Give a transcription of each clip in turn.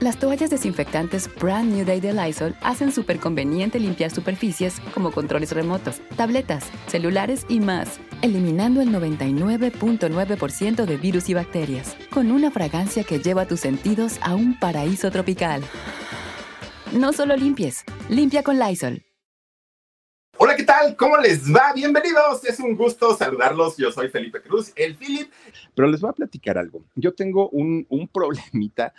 Las toallas desinfectantes Brand New Day de Lysol hacen súper conveniente limpiar superficies como controles remotos, tabletas, celulares y más, eliminando el 99.9% de virus y bacterias, con una fragancia que lleva tus sentidos a un paraíso tropical. No solo limpies, limpia con Lysol. Hola, ¿qué tal? ¿Cómo les va? Bienvenidos. Es un gusto saludarlos. Yo soy Felipe Cruz, el Philip. Pero les voy a platicar algo. Yo tengo un, un problemita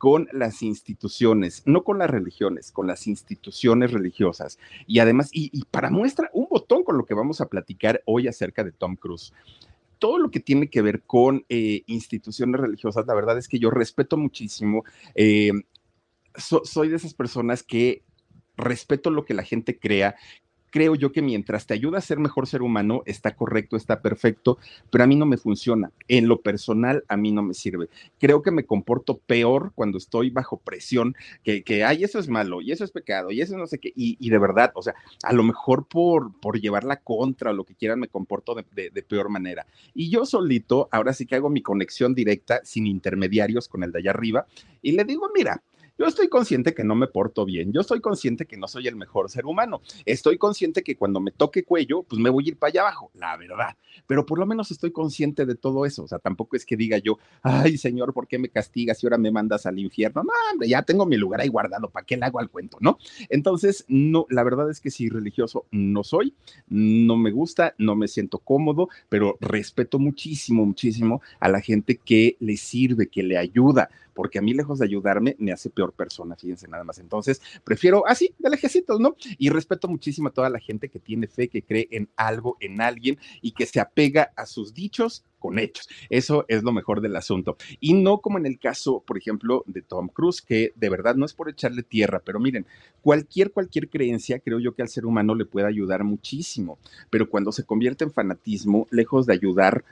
con las instituciones, no con las religiones, con las instituciones religiosas. Y además, y, para muestra, un botón con lo que vamos a platicar hoy acerca de Tom Cruise todo lo que tiene que ver con eh, instituciones religiosas, la verdad es que yo respeto muchísimo. Eh, soy de esas personas que respeto lo que la gente crea, creo yo que mientras te ayuda a ser mejor ser humano, está correcto, está perfecto, pero a mí no me funciona. En lo personal, a mí no me sirve. Creo que me comporto peor cuando estoy bajo presión, que, que ay, eso es malo, y eso es pecado, y eso no sé qué, y, de verdad, o sea, a lo mejor por, por llevar la contra o lo que quieran, me comporto de, de peor manera. Y yo solito, ahora sí que hago mi conexión directa, sin intermediarios con el de allá arriba, y le digo, mira, yo estoy consciente que no me porto bien, yo estoy consciente que no soy el mejor ser humano, estoy consciente que cuando me toque cuello, pues me voy a ir para allá abajo, la verdad, pero por lo menos estoy consciente de todo eso, o sea, tampoco es que diga yo, ay Señor, ¿por qué me castigas y ahora me mandas al infierno? No, hombre, ya tengo mi lugar ahí guardado, ¿para qué le hago al cuento, no? Entonces, no, la verdad es que sí, religioso no soy, no me gusta, no me siento cómodo, pero respeto muchísimo, muchísimo a la gente que le sirve, que le ayuda, porque a mí lejos de ayudarme me hace peor persona, fíjense nada más. Entonces, prefiero así, de lejecitos, ¿no? Y respeto muchísimo a toda la gente que tiene fe, que cree en algo, en alguien y que se apega a sus dichos con hechos. Eso es lo mejor del asunto. Y no como en el caso, por ejemplo, de Tom Cruise, que de verdad no es por echarle tierra, pero miren, cualquier, cualquier creencia, creo yo que al ser humano le puede ayudar muchísimo, pero cuando se convierte en fanatismo, lejos de ayudar,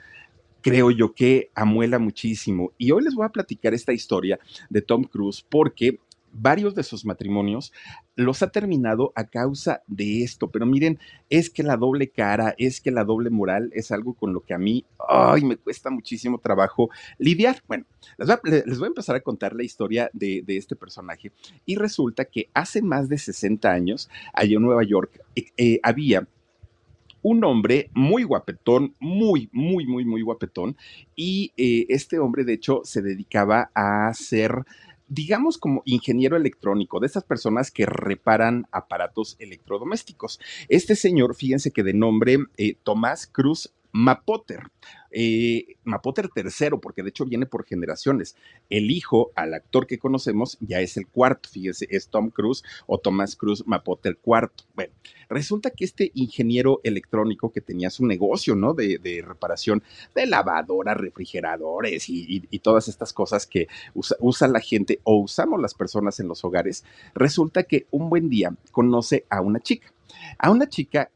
creo yo que amuela muchísimo. Y hoy les voy a platicar esta historia de Tom Cruise porque varios de sus matrimonios los ha terminado a causa de esto. Pero miren, es que la doble cara, es que la doble moral es algo con lo que a mí, ay, me cuesta muchísimo trabajo lidiar. Bueno, les voy a, empezar a contar la historia de, este personaje. Y resulta que hace más de 60 años, allá en Nueva York, eh, eh, había un hombre muy guapetón, muy, muy, muy, muy guapetón. Y eh, este hombre, de hecho, se dedicaba a ser digamos como ingeniero electrónico, de esas personas que reparan aparatos electrodomésticos. Este señor, fíjense que de nombre eh, Tomás Cruz Mapoter. Eh, Mapoter tercero, porque de hecho viene por generaciones. El hijo al actor que conocemos ya es el cuarto, fíjense, es Tom Cruise o Tomás Cruz Mapoter cuarto. Bueno, resulta que este ingeniero electrónico que tenía su negocio, ¿no? De, reparación de lavadoras, refrigeradores y, todas estas cosas que usa, usa la gente o usamos las personas en los hogares, resulta que un buen día conoce a una chica, a una chica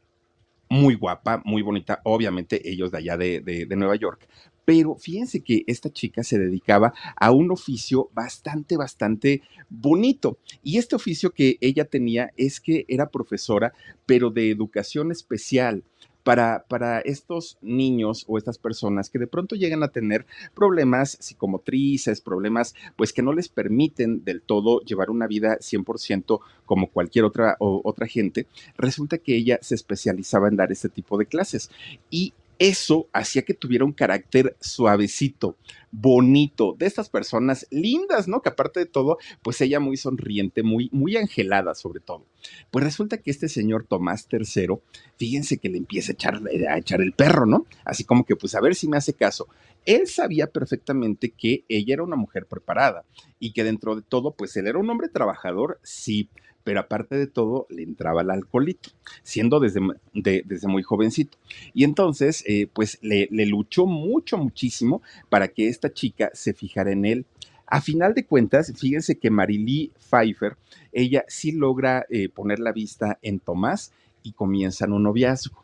muy guapa, muy bonita, obviamente ellos de allá de, Nueva York, pero fíjense que esta chica se dedicaba a un oficio bastante, bastante bonito. Y este oficio que ella tenía es que era profesora, pero de educación especial para, para estos niños o estas personas que de pronto llegan a tener problemas psicomotrices, problemas pues que no les permiten del todo llevar una vida 100% como cualquier otra, o, otra gente, resulta que ella se especializaba en dar este tipo de clases. Y eso hacía que tuviera un carácter suavecito, bonito, de estas personas lindas, ¿no? Que aparte de todo, pues ella muy sonriente, muy, muy angelada sobre todo. Pues resulta que este señor Tomás III, fíjense que le empieza a echar, a echar el perro, ¿no? Así como que, pues a ver si me hace caso. Él sabía perfectamente que ella era una mujer preparada y que dentro de todo, pues él era un hombre trabajador, sí, pero aparte de todo le entraba el alcoholito, siendo desde, desde muy jovencito. Y entonces, eh, pues le, luchó mucho, muchísimo para que esta chica se fijara en él. A final de cuentas, fíjense que Marilee Pfeiffer, ella sí logra eh, poner la vista en Tomás y comienzan un noviazgo.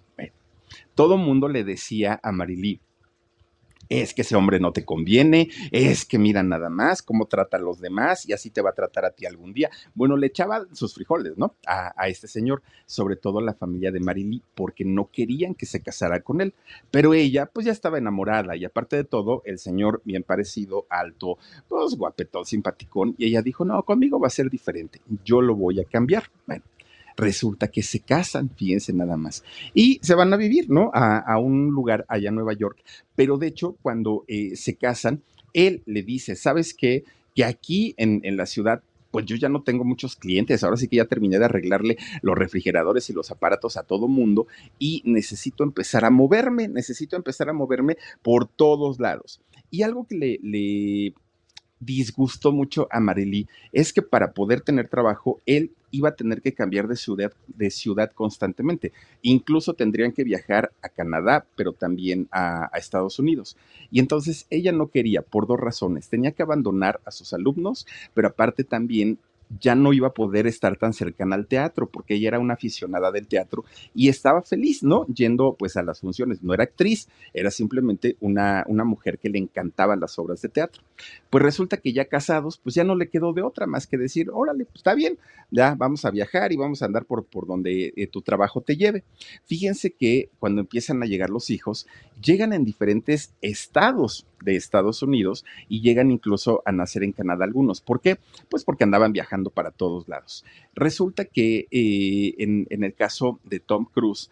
todo mundo le decía a Marilee, es que ese hombre no te conviene, es que mira nada más cómo trata a los demás y así te va a tratar a ti algún día. Bueno, le echaba sus frijoles, ¿no? A, este señor, sobre todo la familia de Marily, porque no querían que se casara con él. Pero ella, pues ya estaba enamorada y aparte de todo, el señor bien parecido, alto, pues guapetón, simpaticón, y ella dijo, no, conmigo va a ser diferente, yo lo voy a cambiar. Bueno, resulta que se casan, fíjense nada más, y se van a vivir, ¿no? A, un lugar allá en Nueva York. Pero de hecho, cuando eh, se casan, él le dice, ¿sabes qué? Que aquí en, en la ciudad pues yo ya no tengo muchos clientes, ahora sí que ya terminé de arreglarle los refrigeradores y los aparatos a todo mundo y necesito empezar a moverme, necesito empezar a moverme por todos lados. Y algo que le, le disgustó mucho a Marily es que para poder tener trabajo, él iba a tener que cambiar de ciudad, de ciudad constantemente. Incluso tendrían que viajar a Canadá, pero también a, a, Estados Unidos. Y entonces ella no quería por dos razones. Tenía que abandonar a sus alumnos, pero aparte también ya no iba a poder estar tan cercana al teatro porque ella era una aficionada del teatro y estaba feliz, ¿no? Yendo pues a las funciones. No era actriz, era simplemente una, una mujer que le encantaban las obras de teatro. Pues resulta que ya casados, pues ya no le quedó de otra más que decir, órale, pues está bien, ya vamos a viajar y vamos a andar por, por donde eh, tu trabajo te lleve. Fíjense que cuando empiezan a llegar los hijos, llegan en diferentes estados de Estados Unidos y llegan incluso a nacer en Canadá algunos. ¿Por qué? Pues porque andaban viajando para todos lados. Resulta que eh, en, el caso de Tom Cruise,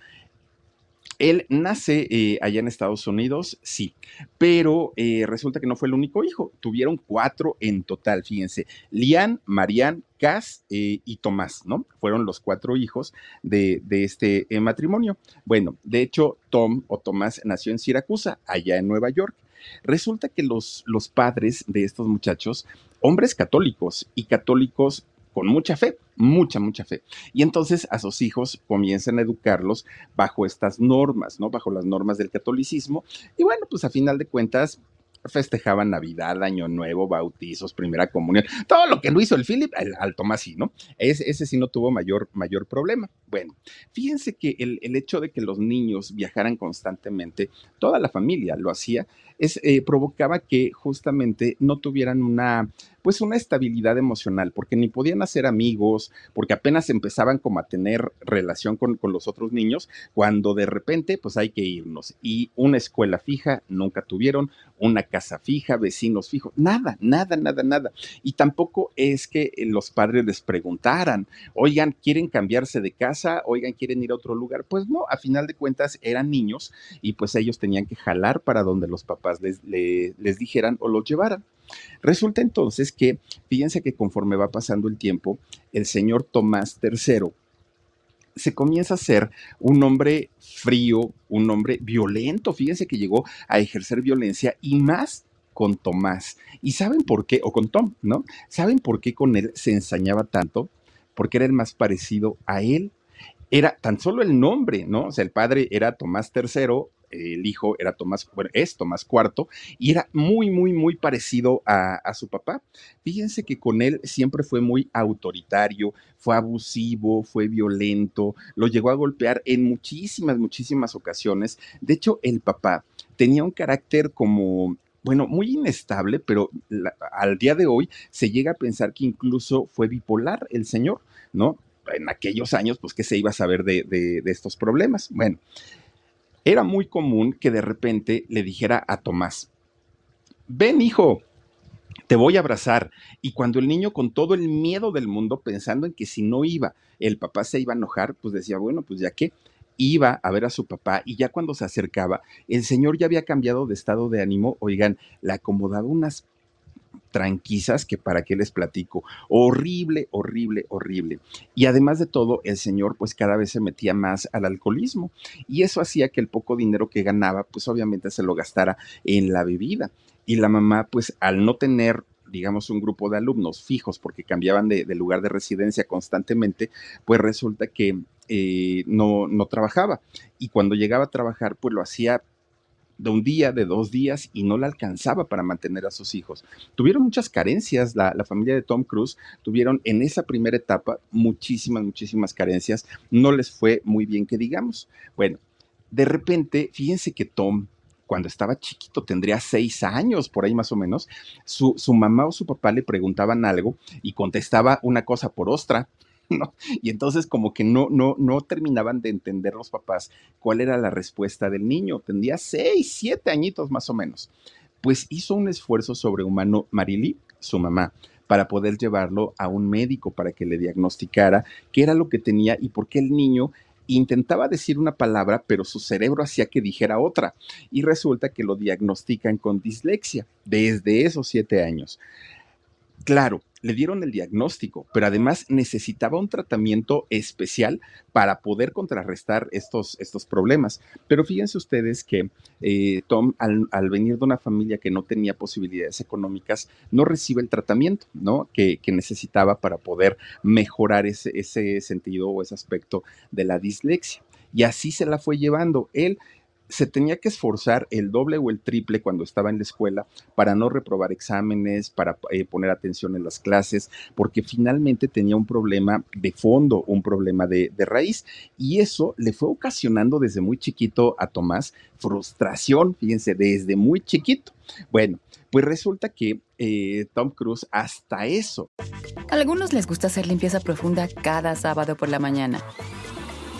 él nace eh, allá en Estados Unidos, sí, pero eh, resulta que no fue el único hijo. Tuvieron cuatro en total, fíjense. Lian, Marianne, Cass y Tomás, ¿no? Fueron los cuatro hijos de, este matrimonio. Bueno, de hecho, Tom o Tomás nació en Siracusa, allá en Nueva York. Resulta que los, los padres de estos muchachos, hombres católicos y católicos con mucha fe, mucha, mucha fe. Y entonces a sus hijos comienzan a educarlos bajo estas normas, ¿no? Bajo las normas del catolicismo. Y bueno, pues a final de cuentas, festejaban Navidad, Año Nuevo, bautizos, primera comunión, todo lo que no hizo el Philip, al Tomás sí, ¿no? Ese, ese, sí no tuvo mayor, mayor problema. Bueno, fíjense que el, el, hecho de que los niños viajaran constantemente, toda la familia lo hacía, es, eh, provocaba que justamente no tuvieran una, pues una estabilidad emocional, porque ni podían hacer amigos, porque apenas empezaban como a tener relación con, con, los otros niños, cuando de repente pues hay que irnos. Y una escuela fija nunca tuvieron, una casa fija, vecinos fijos, nada, nada, nada, nada. Y tampoco es que los padres les preguntaran, oigan, ¿quieren cambiarse de casa? Oigan, ¿quieren ir a otro lugar? Pues no, a final de cuentas eran niños y pues ellos tenían que jalar para donde los papás les, dijeran o los llevaran. Resulta entonces que, fíjense que conforme va pasando el tiempo, el señor Tomás III se comienza a ser un hombre frío, un hombre violento. Fíjense que llegó a ejercer violencia y más con Tomás. ¿Y saben por qué? O con Tom, ¿no? ¿Saben por qué con él se ensañaba tanto? Porque era el más parecido a él. Era tan solo el nombre, ¿no? O sea, el padre era Tomás III, el hijo era Tomás, bueno, es Tomás IV, y era muy, muy, muy parecido a, su papá. Fíjense que con él siempre fue muy autoritario, fue abusivo, fue violento, lo llegó a golpear en muchísimas, muchísimas ocasiones. De hecho, el papá tenía un carácter como bueno, muy inestable, pero al día de hoy se llega a pensar que incluso fue bipolar el señor, ¿no? En aquellos años, pues, ¿qué se iba a saber de, de estos problemas? Bueno, era muy común que de repente le dijera a Tomás, ven hijo, te voy a abrazar. Y cuando el niño con todo el miedo del mundo, pensando en que si no iba, el papá se iba a enojar, pues decía, bueno, pues ya que iba a ver a su papá y ya cuando se acercaba, el señor ya había cambiado de estado de ánimo, oigan, le acomodaba unas tranquisas que para qué les platico. Horrible, horrible, horrible. Y además de todo, el señor pues cada vez se metía más al alcoholismo y eso hacía que el poco dinero que ganaba pues obviamente se lo gastara en la bebida. Y la mamá pues al no tener digamos, un grupo de alumnos fijos porque cambiaban de, lugar de residencia constantemente, pues resulta que eh, no, no trabajaba. Y cuando llegaba a trabajar, pues lo hacía de un día, de dos días, y no le alcanzaba para mantener a sus hijos. Tuvieron muchas carencias, la, la, familia de Tom Cruise tuvieron en esa primera etapa muchísimas, muchísimas carencias. No les fue muy bien que digamos. Bueno, de repente, fíjense que Tom cuando estaba chiquito, tendría seis años, por ahí más o menos, su, su mamá o su papá le preguntaban algo y contestaba una cosa por otra. Y entonces como que no, no, no terminaban de entender los papás cuál era la respuesta del niño. Tendría seis, siete añitos más o menos. Pues hizo un esfuerzo sobrehumano Marily, su mamá, para poder llevarlo a un médico para que le diagnosticara qué era lo que tenía y por qué el niño intentaba decir una palabra, pero su cerebro hacía que dijera otra. Y resulta que lo diagnostican con dislexia desde esos siete años. Claro, le dieron el diagnóstico, pero además necesitaba un tratamiento especial para poder contrarrestar estos, estos problemas. Pero fíjense ustedes que eh, Tom, al, venir de una familia que no tenía posibilidades económicas, no recibe el tratamiento ¿no? que, que necesitaba para poder mejorar ese, ese sentido o ese aspecto de la dislexia. Y así se la fue llevando. Él se tenía que esforzar el doble o el triple cuando estaba en la escuela para no reprobar exámenes, para eh, poner atención en las clases, porque finalmente tenía un problema de fondo, un problema de, raíz. Y eso le fue ocasionando desde muy chiquito a Tomás frustración, fíjense, desde muy chiquito. Bueno, pues resulta que eh, Tom Cruise hasta eso. A algunos les gusta hacer limpieza profunda cada sábado por la mañana.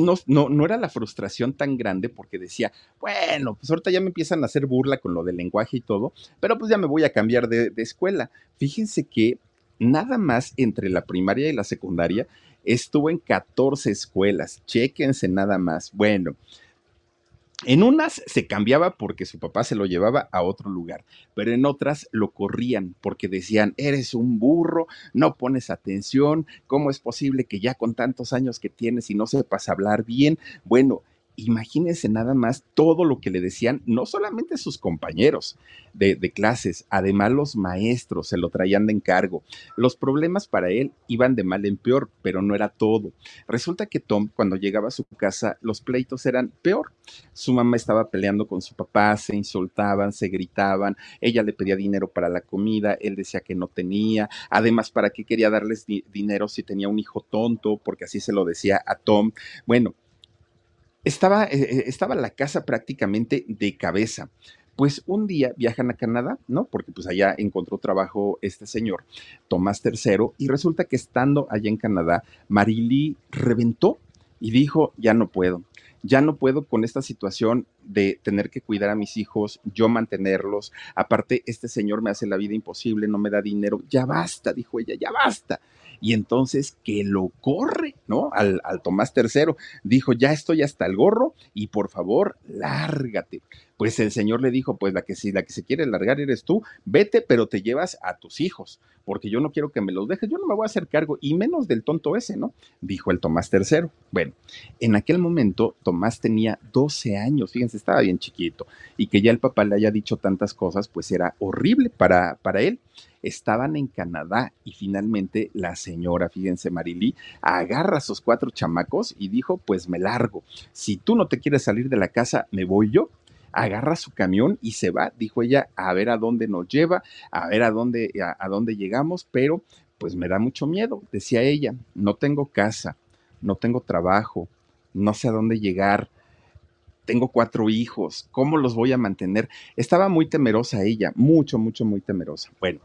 No, no, no era la frustración tan grande porque decía, bueno, pues ahorita ya me empiezan a hacer burla con lo del lenguaje y todo, pero pues ya me voy a cambiar de, de escuela. Fíjense que nada más entre la primaria y la secundaria estuvo en 14 escuelas, chéquense nada más. Bueno, en unas se cambiaba porque su papá se lo llevaba a otro lugar, pero en otras lo corrían porque decían, eres un burro, no pones atención, ¿cómo es posible que ya con tantos años que tienes y no sepas hablar bien? Bueno, imagínense nada más todo lo que le decían, no solamente sus compañeros de, clases, además los maestros se lo traían de encargo. Los problemas para él iban de mal en peor, pero no era todo. Resulta que Tom, cuando llegaba a su casa, los pleitos eran peor. Su mamá estaba peleando con su papá, se insultaban, se gritaban, ella le pedía dinero para la comida, él decía que no tenía, además, ¿para qué quería darles dinero si tenía un hijo tonto? Porque así se lo decía a Tom. Bueno, estaba, eh, eh, estaba la casa prácticamente de cabeza. Pues un día viajan a Canadá, ¿no? Porque pues allá encontró trabajo este señor, Tomás III, y resulta que estando allá en Canadá, Marily reventó y dijo, ya no puedo, ya no puedo con esta situación de tener que cuidar a mis hijos, yo mantenerlos, aparte este señor me hace la vida imposible, no me da dinero, ya basta, dijo ella, ya basta y entonces que lo corre, ¿no? Al, Tomás III. Dijo, ya estoy hasta el gorro y por favor, lárgate. Pues el señor le dijo, pues la que si la que se quiere largar eres tú, vete, pero te llevas a tus hijos, porque yo no quiero que me los dejes, yo no me voy a hacer cargo, y menos del tonto ese, ¿no? Dijo el Tomás III. Bueno, en aquel momento Tomás tenía 12 años, fíjense, estaba bien chiquito, y que ya el papá le haya dicho tantas cosas, pues era horrible para, para él estaban en Canadá y finalmente la señora, fíjense, Marilí, agarra a sus cuatro chamacos y dijo, pues me largo. Si tú no te quieres salir de la casa, me voy yo agarra su camión y se va, dijo ella, a ver a dónde nos lleva, a ver a dónde, a, dónde llegamos, pero pues me da mucho miedo, decía ella, no tengo casa, no tengo trabajo, no sé a dónde llegar, tengo cuatro hijos, ¿cómo los voy a mantener? Estaba muy temerosa ella, mucho, mucho, muy temerosa. Bueno,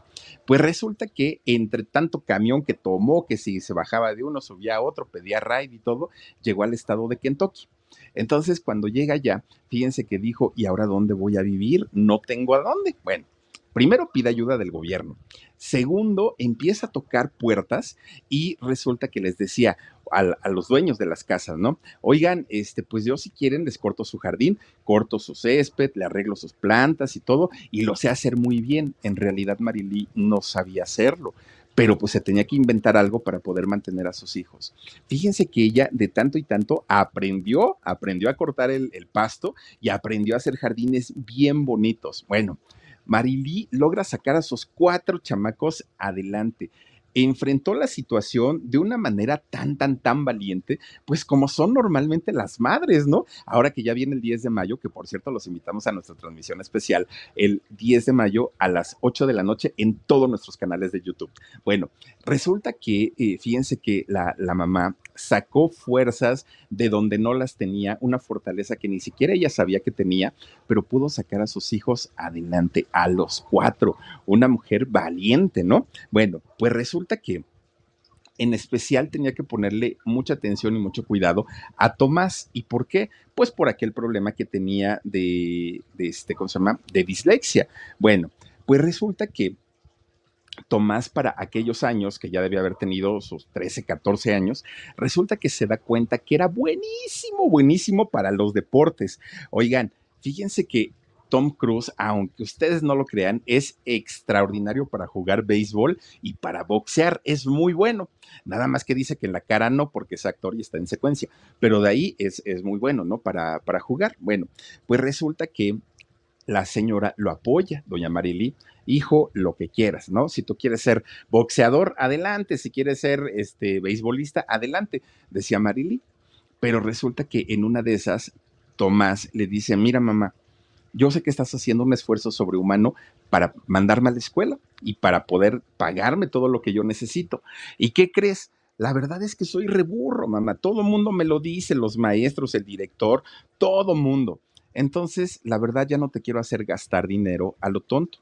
pues resulta que entre tanto camión que tomó, que si se bajaba de uno, subía a otro, pedía ride y todo, llegó al estado de Kentucky. Entonces, cuando llega allá, fíjense que dijo, ¿y ahora dónde voy a vivir? No tengo a dónde. Bueno, primero pide ayuda del gobierno. Segundo, empieza a tocar puertas y resulta que les decía a, los dueños de las casas, ¿no? Oigan, este, pues yo si quieren les corto su jardín, corto su césped, le arreglo sus plantas y todo, y lo sé hacer muy bien. En realidad Marilí no sabía hacerlo pero pues se tenía que inventar algo para poder mantener a sus hijos. Fíjense que ella de tanto y tanto aprendió, aprendió a cortar el, el pasto y aprendió a hacer jardines bien bonitos. Bueno, Marilí logra sacar a sus cuatro chamacos adelante enfrentó la situación de una manera tan, tan, tan valiente, pues como son normalmente las madres, ¿no? Ahora que ya viene el 10 de mayo, que por cierto los invitamos a nuestra transmisión especial el 10 de mayo a las 8 de la noche en todos nuestros canales de YouTube. Bueno, resulta que, eh, fíjense que la, la mamá sacó fuerzas de donde no las tenía, una fortaleza que ni siquiera ella sabía que tenía, pero pudo sacar a sus hijos adelante, a los cuatro, una mujer valiente, ¿no? Bueno, pues resulta que en especial tenía que ponerle mucha atención y mucho cuidado a Tomás. ¿Y por qué? Pues por aquel problema que tenía de, de este, ¿cómo se llama? De dislexia. Bueno, pues resulta que Tomás para aquellos años, que ya debía haber tenido sus 13, 14 años, resulta que se da cuenta que era buenísimo, buenísimo para los deportes. Oigan, fíjense que Tom Cruise, aunque ustedes no lo crean, es extraordinario para jugar béisbol y para boxear, es muy bueno. Nada más que dice que en la cara no, porque es actor y está en secuencia, pero de ahí es, es muy bueno, ¿no? Para, para jugar. Bueno, pues resulta que la señora lo apoya, doña Marily, hijo, lo que quieras, ¿no? Si tú quieres ser boxeador, adelante, si quieres ser este beisbolista, adelante, decía Marily. Pero resulta que en una de esas, Tomás le dice, mira mamá, yo sé que estás haciendo un esfuerzo sobrehumano para mandarme a la escuela y para poder pagarme todo lo que yo necesito. ¿Y qué crees? La verdad es que soy reburro, mamá. Todo el mundo me lo dice, los maestros, el director, todo mundo. Entonces, la verdad ya no te quiero hacer gastar dinero a lo tonto.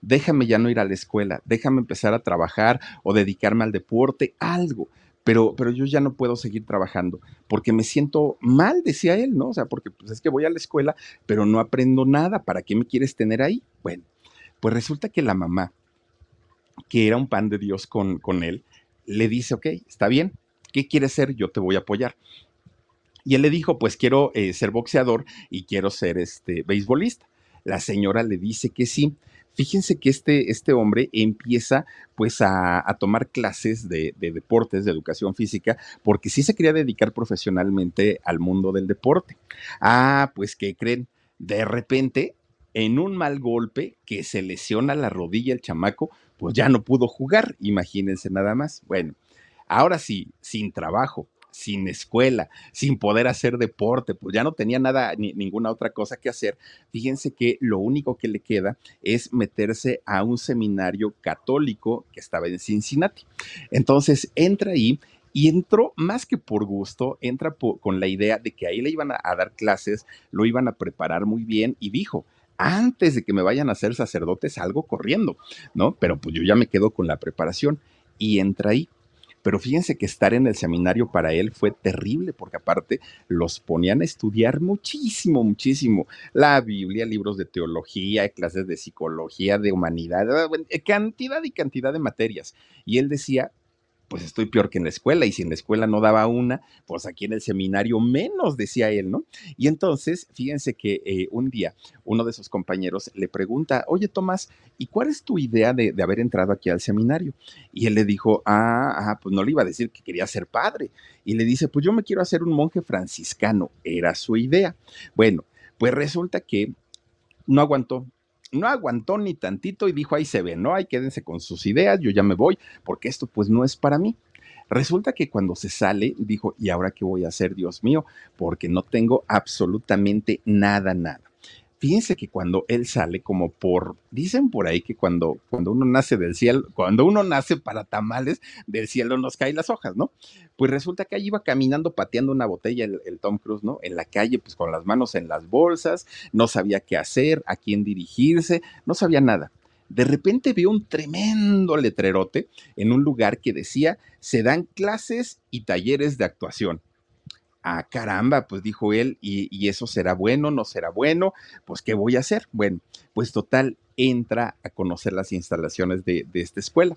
Déjame ya no ir a la escuela, déjame empezar a trabajar o dedicarme al deporte, algo. Pero, pero yo ya no puedo seguir trabajando porque me siento mal, decía él, ¿no? O sea, porque pues es que voy a la escuela, pero no aprendo nada. ¿Para qué me quieres tener ahí? Bueno, pues resulta que la mamá, que era un pan de Dios con, con él, le dice, ok, está bien, ¿qué quieres ser? Yo te voy a apoyar. Y él le dijo, pues quiero eh, ser boxeador y quiero ser este beisbolista. La señora le dice que sí. Fíjense que este, este hombre empieza pues a, tomar clases de, de, deportes, de educación física, porque sí se quería dedicar profesionalmente al mundo del deporte. Ah, pues ¿qué creen? De repente, en un mal golpe que se lesiona la rodilla el chamaco, pues ya no pudo jugar, imagínense nada más. Bueno, ahora sí, sin trabajo, sin escuela, sin poder hacer deporte, pues ya no tenía nada, ni, ninguna otra cosa que hacer. Fíjense que lo único que le queda es meterse a un seminario católico que estaba en Cincinnati. Entonces entra ahí y entró más que por gusto, entra con la idea de que ahí le iban a, a, dar clases, lo iban a preparar muy bien y dijo, antes de que me vayan a ser sacerdotes, salgo corriendo, ¿no? Pero pues yo ya me quedo con la preparación y entra ahí pero fíjense que estar en el seminario para él fue terrible, porque aparte los ponían a estudiar muchísimo, muchísimo. La Biblia, libros de teología, clases de psicología, de humanidad, eh, cantidad y cantidad de materias. Y él decía, pues estoy peor que en la escuela y si en la escuela no daba una, pues aquí en el seminario menos, decía él, ¿no? Y entonces, fíjense que eh, un día uno de sus compañeros le pregunta, oye Tomás, ¿y cuál es tu idea de, de, haber entrado aquí al seminario? Y él le dijo, ah, ah, pues no le iba a decir que quería ser padre. Y le dice, pues yo me quiero hacer un monje franciscano, era su idea. Bueno, pues resulta que no aguantó, no aguantó ni tantito y dijo, ahí se ve, ¿no? Ahí quédense con sus ideas, yo ya me voy, porque esto pues no es para mí. Resulta que cuando se sale, dijo, ¿y ahora qué voy a hacer, Dios mío? Porque no tengo absolutamente nada, nada. Fíjense que cuando él sale, como por, dicen por ahí que cuando, cuando uno nace del cielo, cuando uno nace para tamales, del cielo nos caen las hojas, ¿no? Pues resulta que ahí iba caminando pateando una botella el, el, Tom Cruise, ¿no? En la calle, pues con las manos en las bolsas, no sabía qué hacer, a quién dirigirse, no sabía nada. De repente vio un tremendo letrerote en un lugar que decía, se dan clases y talleres de actuación ah, caramba, pues dijo él, y, eso será bueno, no será bueno, pues ¿qué voy a hacer? Bueno, pues total, entra a conocer las instalaciones de, de esta escuela.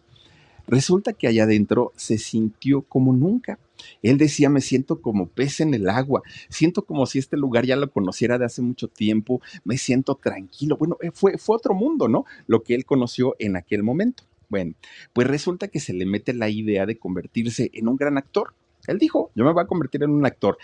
Resulta que allá adentro se sintió como nunca. Él decía, me siento como pez en el agua, siento como si este lugar ya lo conociera de hace mucho tiempo, me siento tranquilo. Bueno, eh, fue, fue otro mundo, ¿no? Lo que él conoció en aquel momento. Bueno, pues resulta que se le mete la idea de convertirse en un gran actor. Él dijo, yo me voy a convertir en un actor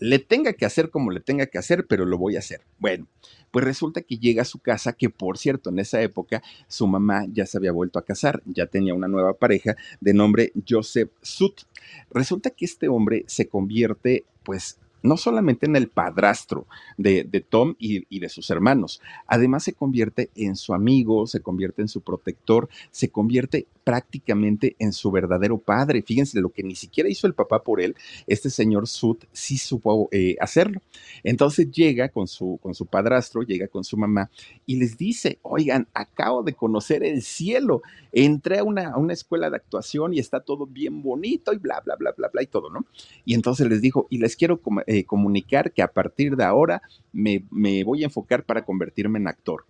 le tenga que hacer como le tenga que hacer, pero lo voy a hacer. Bueno, pues resulta que llega a su casa, que por cierto, en esa época su mamá ya se había vuelto a casar, ya tenía una nueva pareja de nombre Joseph Sut. Resulta que este hombre se convierte, pues, no solamente en el padrastro de, Tom y, de sus hermanos, además se convierte en su amigo, se convierte en su protector, se convierte prácticamente en su verdadero padre. Fíjense, lo que ni siquiera hizo el papá por él, este señor Sud sí supo eh, hacerlo. Entonces llega con su, con su padrastro, llega con su mamá y les dice, oigan, acabo de conocer el cielo, entré a una, a una escuela de actuación y está todo bien bonito y bla, bla, bla, bla, bla y todo, ¿no? Y entonces les dijo, y les quiero eh, comunicar que a partir de ahora me, me voy a enfocar para convertirme en actor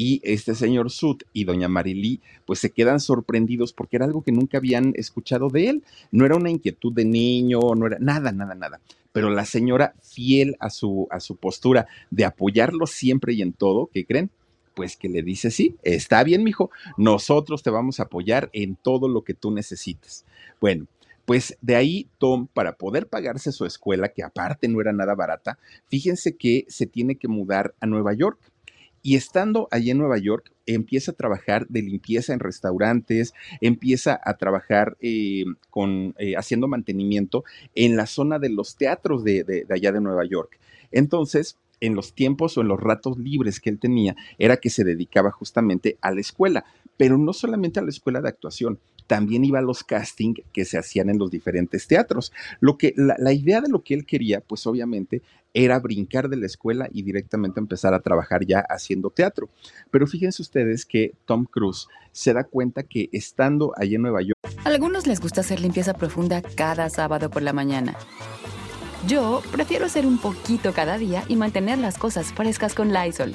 y este señor Sud y doña Marilí pues se quedan sorprendidos porque era algo que nunca habían escuchado de él. No era una inquietud de niño, no era nada, nada, nada. Pero la señora, fiel a su, a su postura de apoyarlo siempre y en todo, ¿qué creen? Pues que le dice, sí, está bien, mijo, nosotros te vamos a apoyar en todo lo que tú necesites. Bueno, pues de ahí Tom, para poder pagarse su escuela, que aparte no era nada barata, fíjense que se tiene que mudar a Nueva York y estando allí en Nueva York, empieza a trabajar de limpieza en restaurantes, empieza a trabajar eh, con, eh, haciendo mantenimiento en la zona de los teatros de, de allá de Nueva York. Entonces, en los tiempos o en los ratos libres que él tenía, era que se dedicaba justamente a la escuela, pero no solamente a la escuela de actuación, también iba a los castings que se hacían en los diferentes teatros. Lo que, la, idea de lo que él quería, pues obviamente, era brincar de la escuela y directamente empezar a trabajar ya haciendo teatro. Pero fíjense ustedes que Tom Cruise se da cuenta que estando allí en Nueva York. Algunos les gusta hacer limpieza profunda cada sábado por la mañana. Yo prefiero hacer un poquito cada día y mantener las cosas frescas con Lysol.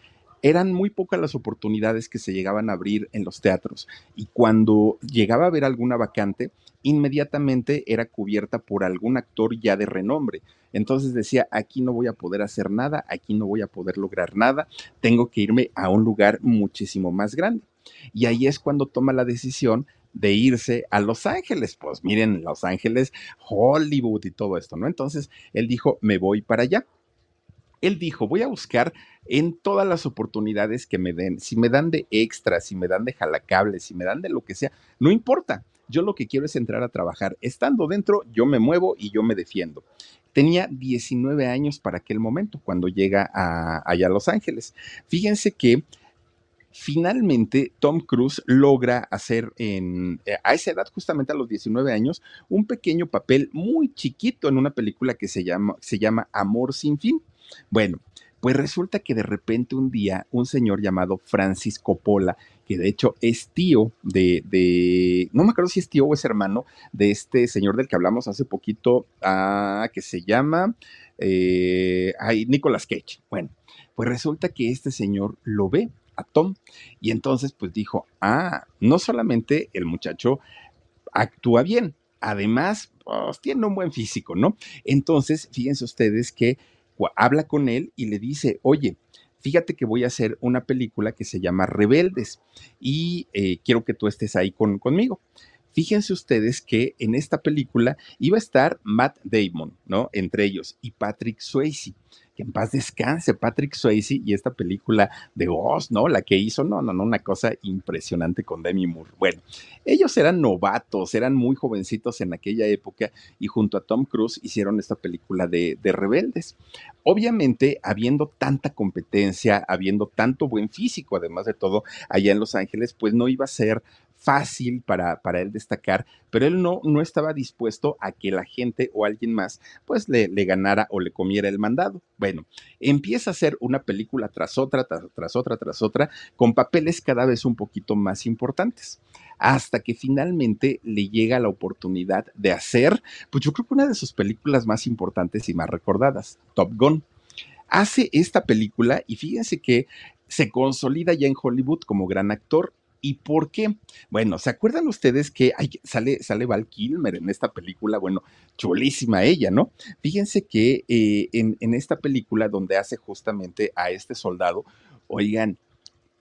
eran muy pocas las oportunidades que se llegaban a abrir en los teatros y cuando llegaba a haber alguna vacante, inmediatamente era cubierta por algún actor ya de renombre. Entonces decía, aquí no voy a poder hacer nada, aquí no voy a poder lograr nada, tengo que irme a un lugar muchísimo más grande. Y ahí es cuando toma la decisión de irse a Los Ángeles. Pues miren, Los Ángeles, Hollywood y todo esto, ¿no? Entonces él dijo, me voy para allá. Él dijo, voy a buscar en todas las oportunidades que me den. Si me dan de extra, si me dan de jalacables, si me dan de lo que sea, no importa. Yo lo que quiero es entrar a trabajar. Estando dentro, yo me muevo y yo me defiendo. Tenía 19 años para aquel momento, cuando llega a, allá a Los Ángeles. Fíjense que finalmente Tom Cruise logra hacer en, eh, a esa edad, justamente a los 19 años, un pequeño papel muy chiquito en una película que se llama, se llama Amor sin fin. Bueno, pues resulta que de repente un día un señor llamado Francis Coppola, que de hecho es tío de, no me acuerdo si es tío o es hermano de este señor del que hablamos hace poquito, ah, que se llama eh, Nicolas Cage. Bueno, pues resulta que este señor lo ve a Tom y entonces pues dijo, ah, no solamente el muchacho actúa bien, además pues, tiene un buen físico, ¿no? Entonces, fíjense ustedes que habla con él y le dice, oye, fíjate que voy a hacer una película que se llama Rebeldes y eh, quiero que tú estés ahí con, conmigo. Fíjense ustedes que en esta película iba a estar Matt Damon, ¿no? Entre ellos, y Patrick Swayze en paz descanse Patrick Swayze y esta película de Oz, ¿no? La que hizo, no, no, no, una cosa impresionante con Demi Moore. Bueno, ellos eran novatos, eran muy jovencitos en aquella época y junto a Tom Cruise hicieron esta película de, de rebeldes. Obviamente, habiendo tanta competencia, habiendo tanto buen físico, además de todo, allá en Los Ángeles, pues no iba a ser fácil para, para él destacar, pero él no, no estaba dispuesto a que la gente o alguien más pues le, le ganara o le comiera el mandado. Bueno, empieza a hacer una película tras otra, tras, tras otra, tras otra, con papeles cada vez un poquito más importantes hasta que finalmente le llega la oportunidad de hacer, pues yo creo que una de sus películas más importantes y más recordadas, Top Gun. Hace esta película y fíjense que se consolida ya en Hollywood como gran actor ¿Y por qué? Bueno, ¿se acuerdan ustedes que sale, sale Val Kilmer en esta película? Bueno, chulísima ella, ¿no? Fíjense que eh, en, en, esta película donde hace justamente a este soldado, oigan,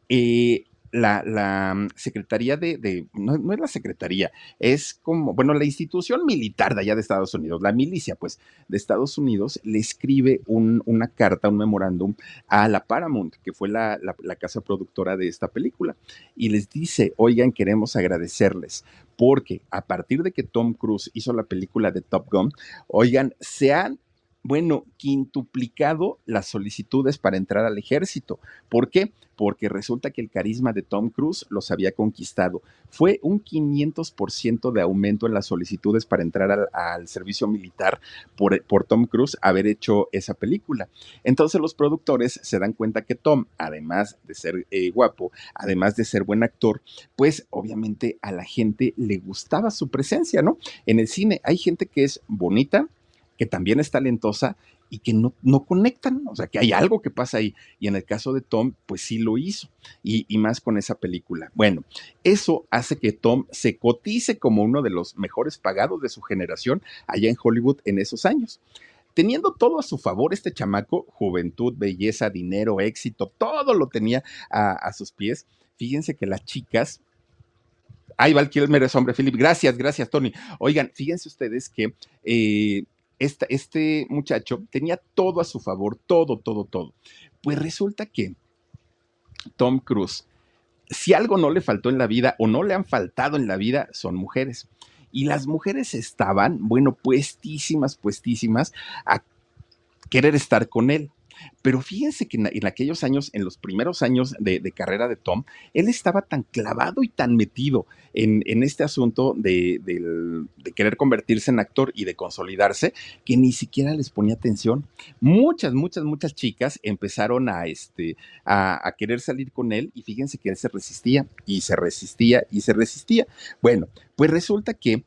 eh, la, la mm, Secretaría de, no, no, es la Secretaría, es como, bueno, la institución militar de allá de Estados Unidos, la milicia, pues, de Estados Unidos, le escribe un, una carta, un memorándum a la Paramount, que fue la, la, la casa productora de esta película, y les dice, oigan, queremos agradecerles porque a partir de que Tom Cruise hizo la película de Top Gun, oigan, se han bueno, quintuplicado las solicitudes para entrar al ejército. ¿Por qué? Porque resulta que el carisma de Tom Cruise los había conquistado. Fue un 500% de aumento en las solicitudes para entrar al, servicio militar por, por, Tom Cruise haber hecho esa película. Entonces los productores se dan cuenta que Tom, además de ser eh, guapo, además de ser buen actor, pues obviamente a la gente le gustaba su presencia, ¿no? En el cine hay gente que es bonita, que también es talentosa y que no, no, conectan, o sea, que hay algo que pasa ahí. Y en el caso de Tom, pues sí lo hizo, y, más con esa película. Bueno, eso hace que Tom se cotice como uno de los mejores pagados de su generación allá en Hollywood en esos años. Teniendo todo a su favor, este chamaco, juventud, belleza, dinero, éxito, todo lo tenía a, sus pies. Fíjense que las chicas Ahí va el Kilmer, es hombre, Philip. Gracias, gracias, Tony. Oigan, fíjense ustedes que eh, esta, este muchacho tenía todo a su favor, todo, todo, todo. Pues resulta que Tom Cruise, si algo no le faltó en la vida o no le han faltado en la vida, son mujeres. Y las mujeres estaban, bueno, puestísimas, puestísimas a querer estar con él. Pero fíjense que en, aquellos años, en los primeros años de, carrera de Tom, él estaba tan clavado y tan metido en, en este asunto de, de, de, querer convertirse en actor y de consolidarse, que ni siquiera les ponía atención. Muchas, muchas, muchas chicas empezaron a, este, a, a querer salir con él y fíjense que él se resistía y se resistía y se resistía. Bueno, pues resulta que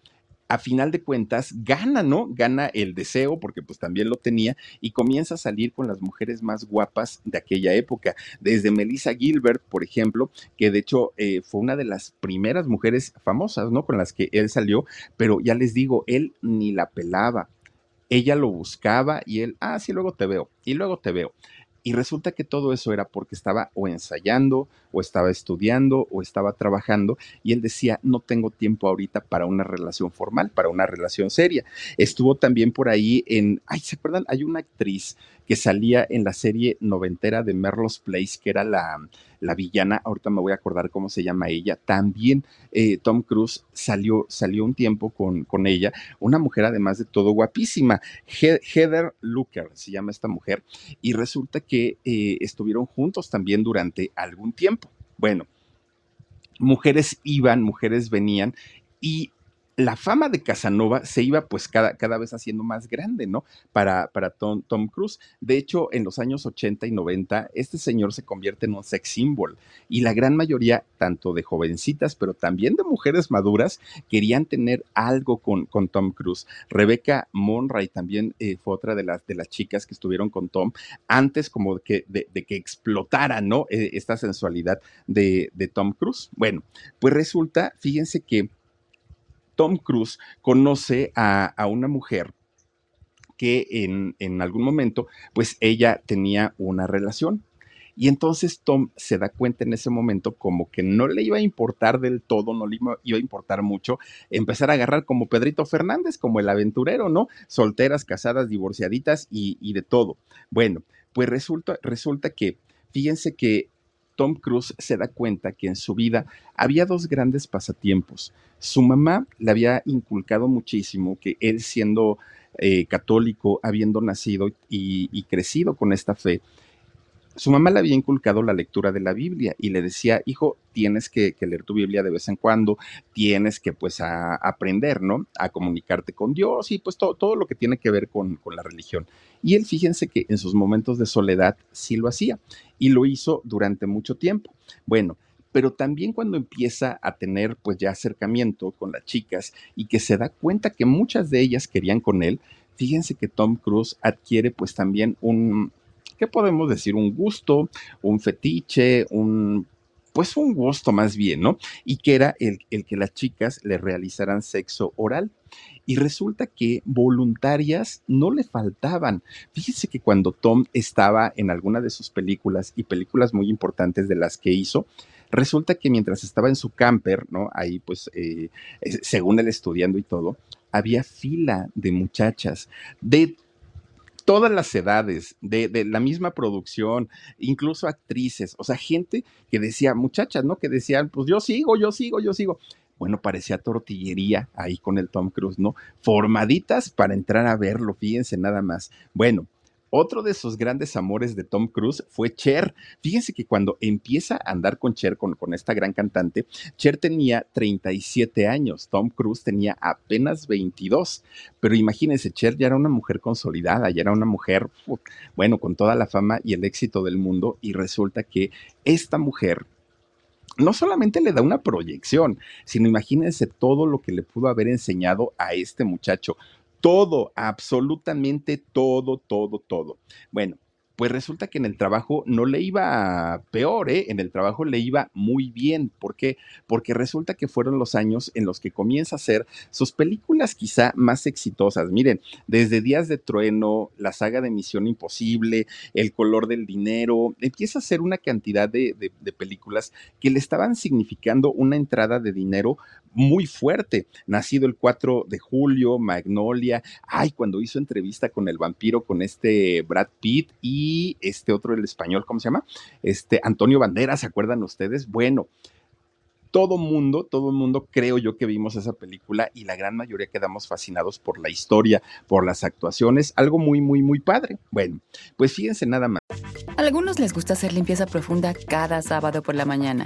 a final de cuentas gana, ¿no? Gana el deseo, porque pues también lo tenía, y comienza a salir con las mujeres más guapas de aquella época, desde Melissa Gilbert, por ejemplo, que de hecho eh, fue una de las primeras mujeres famosas, ¿no? Con las que él salió, pero ya les digo, él ni la pelaba. Ella lo buscaba y él, ah, sí, luego te veo, y luego te veo. Y resulta que todo eso era porque estaba o ensayando, o estaba estudiando, o estaba trabajando, y él decía, no tengo tiempo ahorita para una relación formal, para una relación seria. Estuvo también por ahí en, ay, ¿se acuerdan? Hay una actriz que salía en la serie noventera de Merlos Place, que era la, la villana, ahorita me voy a acordar cómo se llama ella, también eh, Tom Cruise salió, salió un tiempo con, con ella, una mujer además de todo guapísima, He Heather Looker se llama esta mujer, y resulta que eh, estuvieron juntos también durante algún tiempo. Bueno, mujeres iban, mujeres venían, y la fama de Casanova se iba pues cada, cada vez haciendo más grande, ¿no? Para, para Tom, Tom, Cruise. De hecho, en los años 80 y 90, este señor se convierte en un sex symbol y la gran mayoría, tanto de jovencitas, pero también de mujeres maduras, querían tener algo con, con Tom Cruise. Rebecca Monray también eh, fue otra de las, de las chicas que estuvieron con Tom antes como que, de, que explotara, ¿no? Eh, esta sensualidad de, de Tom Cruise. Bueno, pues resulta, fíjense que Tom Cruise conoce a, a una mujer que en, en, algún momento, pues ella tenía una relación. Y entonces Tom se da cuenta en ese momento como que no le iba a importar del todo, no le iba a importar mucho empezar a agarrar como Pedrito Fernández, como el aventurero, ¿no? Solteras, casadas, divorciaditas y, y de todo. Bueno, pues resulta, resulta que, fíjense que Tom Cruise se da cuenta que en su vida había dos grandes pasatiempos. Su mamá le había inculcado muchísimo que él siendo eh, católico, habiendo nacido y, y crecido con esta fe, su mamá le había inculcado la lectura de la Biblia y le decía, hijo, tienes que, leer tu Biblia de vez en cuando, tienes que pues a, aprender, ¿no? A comunicarte con Dios y pues todo, todo lo que tiene que ver con, con, la religión. Y él, fíjense que en sus momentos de soledad sí lo hacía y lo hizo durante mucho tiempo. Bueno, pero también cuando empieza a tener pues ya acercamiento con las chicas y que se da cuenta que muchas de ellas querían con él, fíjense que Tom Cruise adquiere pues también un, ¿qué podemos decir? Un gusto, un fetiche, un pues un gusto más bien, ¿no? Y que era el, el, que las chicas le realizaran sexo oral. Y resulta que voluntarias no le faltaban. Fíjese que cuando Tom estaba en alguna de sus películas y películas muy importantes de las que hizo, resulta que mientras estaba en su camper, ¿no? Ahí pues, eh, según él estudiando y todo, había fila de muchachas de todas las edades, de, la misma producción, incluso actrices, o sea, gente que decía, muchachas, ¿no? Que decían, pues yo sigo, yo sigo, yo sigo. Bueno, parecía tortillería ahí con el Tom Cruise, ¿no? Formaditas para entrar a verlo, fíjense nada más. Bueno, otro de sus grandes amores de Tom Cruise fue Cher. Fíjense que cuando empieza a andar con Cher, con, con esta gran cantante, Cher tenía 37 años, Tom Cruise tenía apenas 22. Pero imagínense, Cher ya era una mujer consolidada, ya era una mujer, bueno, con toda la fama y el éxito del mundo. Y resulta que esta mujer no solamente le da una proyección, sino imagínense todo lo que le pudo haber enseñado a este muchacho todo, absolutamente todo, todo, todo. Bueno, pues resulta que en el trabajo no le iba peor, ¿eh? En el trabajo le iba muy bien. ¿Por qué? Porque resulta que fueron los años en los que comienza a hacer sus películas quizá más exitosas. Miren, desde Días de Trueno, la saga de Misión Imposible, El color del dinero, empieza a hacer una cantidad de, de películas que le estaban significando una entrada de dinero muy fuerte. Nacido el 4 de julio, Magnolia. Ay, cuando hizo entrevista con el vampiro, con este Brad Pitt y este otro, el español, ¿cómo se llama? Este Antonio Banderas, ¿se acuerdan ustedes? Bueno, todo mundo, todo el mundo creo yo que vimos esa película y la gran mayoría quedamos fascinados por la historia, por las actuaciones, algo muy, muy, muy padre. Bueno, pues fíjense nada más. A algunos les gusta hacer limpieza profunda cada sábado por la mañana.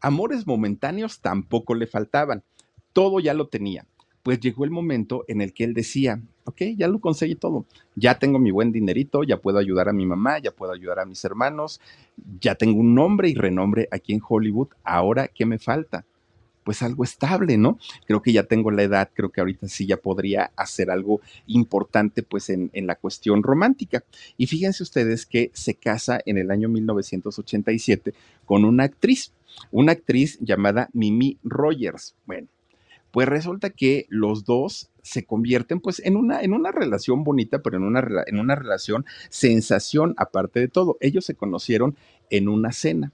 Amores momentáneos tampoco le faltaban, todo ya lo tenía. Pues llegó el momento en el que él decía, ok, ya lo conseguí todo, ya tengo mi buen dinerito, ya puedo ayudar a mi mamá, ya puedo ayudar a mis hermanos, ya tengo un nombre y renombre aquí en Hollywood, ahora, ¿qué me falta? pues algo estable, ¿no? Creo que ya tengo la edad, creo que ahorita sí ya podría hacer algo importante pues en, en, la cuestión romántica. Y fíjense ustedes que se casa en el año 1987 con una actriz una actriz llamada Mimi Rogers. Bueno, pues resulta que los dos se convierten pues en una, en una relación bonita, pero en una, en una relación sensación aparte de todo. Ellos se conocieron en una cena,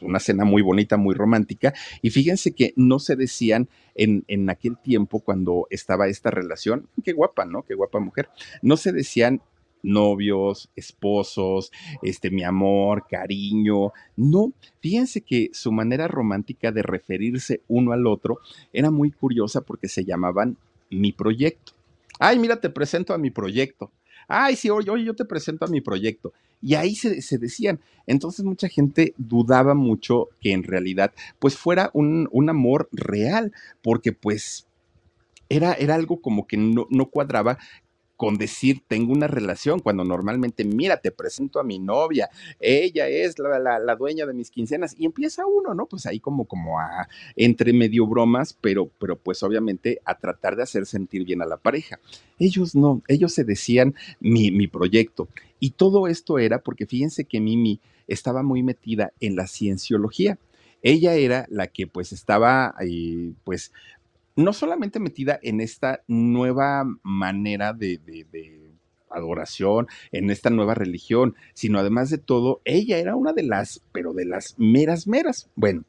una cena muy bonita, muy romántica, y fíjense que no se decían en, en aquel tiempo cuando estaba esta relación, qué guapa, ¿no? Qué guapa mujer, no se decían novios, esposos, este, mi amor, cariño. No, fíjense que su manera romántica de referirse uno al otro era muy curiosa porque se llamaban mi proyecto. Ay, mira, te presento a mi proyecto. Ay, sí, oye, oye, yo te presento a mi proyecto. Y ahí se, se, decían. Entonces mucha gente dudaba mucho que en realidad pues fuera un, un amor real, porque pues era, era, algo como que no, no, cuadraba con decir tengo una relación, cuando normalmente, mira, te presento a mi novia, ella es la, la, dueña de mis quincenas, y empieza uno, ¿no? Pues ahí como, como a, entre medio bromas, pero, pero pues obviamente a tratar de hacer sentir bien a la pareja. Ellos no, ellos se decían mi, mi proyecto. Y todo esto era porque fíjense que Mimi estaba muy metida en la cienciología. Ella era la que pues estaba ahí, pues no solamente metida en esta nueva manera de, adoración, en esta nueva religión, sino además de todo, ella era una de las, pero de las meras, meras. Bueno,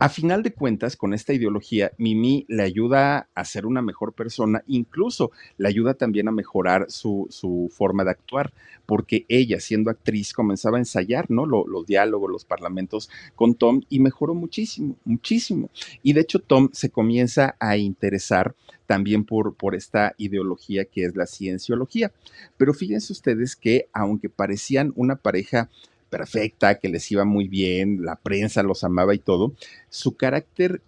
a final de cuentas, con esta ideología, Mimi le ayuda a ser una mejor persona, incluso le ayuda también a mejorar su, forma de actuar, porque ella, siendo actriz, comenzaba a ensayar, ¿no? los diálogos, los parlamentos con Tom y mejoró muchísimo, muchísimo. Y de hecho, Tom se comienza a interesar también por, por esta ideología que es la cienciología. Pero fíjense ustedes que, aunque parecían una pareja perfecta, que les iba muy bien, la prensa los amaba y todo, su carácter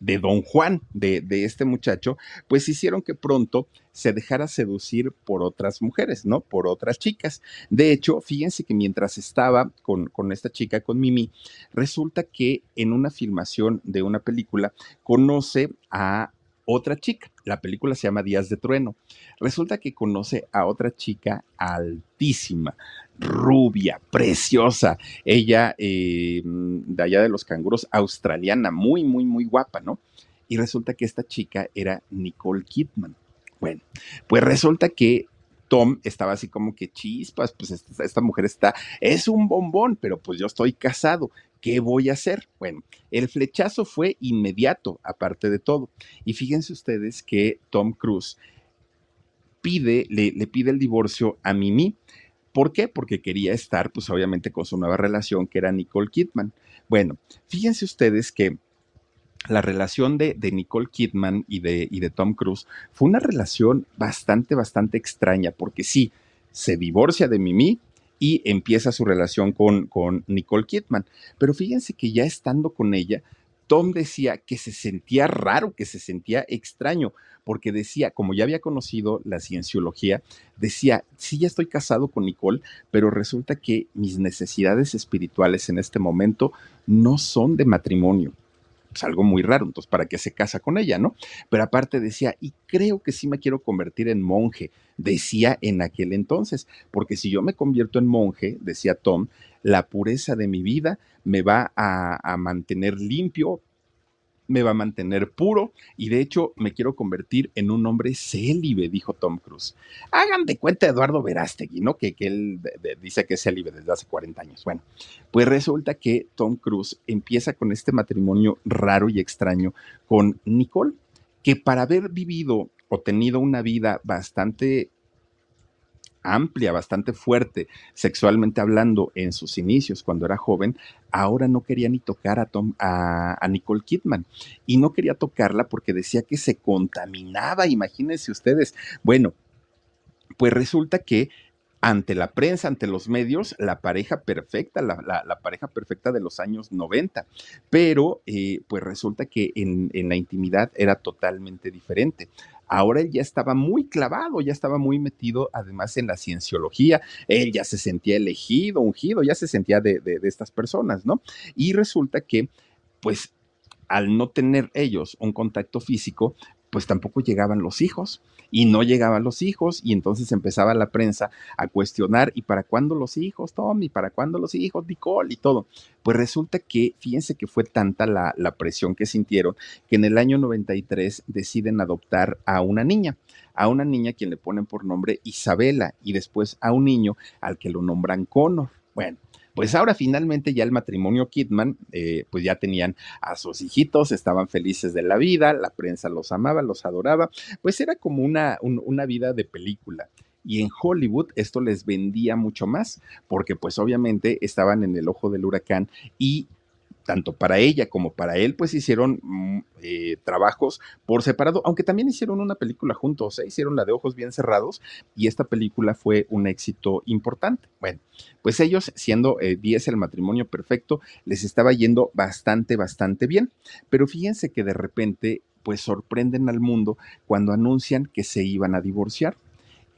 de don Juan, de, de, este muchacho, pues hicieron que pronto se dejara seducir por otras mujeres, ¿no? Por otras chicas. De hecho, fíjense que mientras estaba con, con esta chica, con Mimi, resulta que en una filmación de una película conoce a otra chica. La película se llama Días de Trueno. Resulta que conoce a otra chica altísima, rubia, preciosa. Ella, eh, de allá de los canguros, australiana, muy, muy, muy guapa, ¿no? Y resulta que esta chica era Nicole Kidman. Bueno, pues resulta que Tom estaba así como que chispas, pues esta, esta, mujer está, es un bombón, pero pues yo estoy casado. ¿Qué voy a hacer? Bueno, el flechazo fue inmediato, aparte de todo. Y fíjense ustedes que Tom Cruise pide, le, pide el divorcio a Mimi. ¿Por qué? Porque quería estar, pues obviamente, con su nueva relación, que era Nicole Kidman. Bueno, fíjense ustedes que la relación de, de, Nicole Kidman y de, y de Tom Cruise fue una relación bastante, bastante extraña, porque sí, se divorcia de Mimi, y empieza su relación con, con Nicole Kidman. Pero fíjense que ya estando con ella, Tom decía que se sentía raro, que se sentía extraño, porque decía, como ya había conocido la cienciología, decía, sí, ya estoy casado con Nicole, pero resulta que mis necesidades espirituales en este momento no son de matrimonio pues, algo muy raro, entonces, ¿para qué se casa con ella, no? Pero aparte decía, y creo que sí me quiero convertir en monje, decía en aquel entonces, porque si yo me convierto en monje, decía Tom, la pureza de mi vida me va a, a mantener limpio, me va a mantener puro y de hecho me quiero convertir en un hombre célibe, dijo Tom Cruise. Hagan de cuenta Eduardo Verástegui, ¿no? Que, él dice que es célibe desde hace 40 años. Bueno, pues resulta que Tom Cruise empieza con este matrimonio raro y extraño con Nicole, que para haber vivido o tenido una vida bastante amplia, bastante fuerte, sexualmente hablando en sus inicios cuando era joven, ahora no quería ni tocar a, Tom, a, Nicole Kidman. Y no quería tocarla porque decía que se contaminaba, imagínense ustedes. Bueno, pues resulta que ante la prensa, ante los medios, la pareja perfecta, la, pareja perfecta de los años 90. Pero eh, pues resulta que en, la intimidad era totalmente diferente. Ahora él ya estaba muy clavado, ya estaba muy metido además en la cienciología, él ya se sentía elegido, ungido, ya se sentía de, de, de estas personas, ¿no? Y resulta que, pues, al no tener ellos un contacto físico, pues tampoco llegaban los hijos y no llegaban los hijos y entonces empezaba la prensa a cuestionar y para cuándo los hijos, Tommy, para cuándo los hijos, Nicole y todo. Pues resulta que, fíjense que fue tanta la, la presión que sintieron que en el año 93 deciden adoptar a una niña, a una niña quien le ponen por nombre Isabela y después a un niño al que lo nombran Connor. Bueno, pues ahora finalmente ya el matrimonio Kidman, eh, pues ya tenían a sus hijitos, estaban felices de la vida, la prensa los amaba, los adoraba, pues era como una, un, una vida de película. Y en Hollywood esto les vendía mucho más, porque pues obviamente estaban en el ojo del huracán y tanto para ella como para él, pues hicieron mm, eh, trabajos por separado, aunque también hicieron una película juntos, ¿eh? hicieron la de Ojos Bien Cerrados y esta película fue un éxito importante. Bueno, pues ellos, siendo 10 eh, el matrimonio perfecto, les estaba yendo bastante, bastante bien, pero fíjense que de repente, pues sorprenden al mundo cuando anuncian que se iban a divorciar.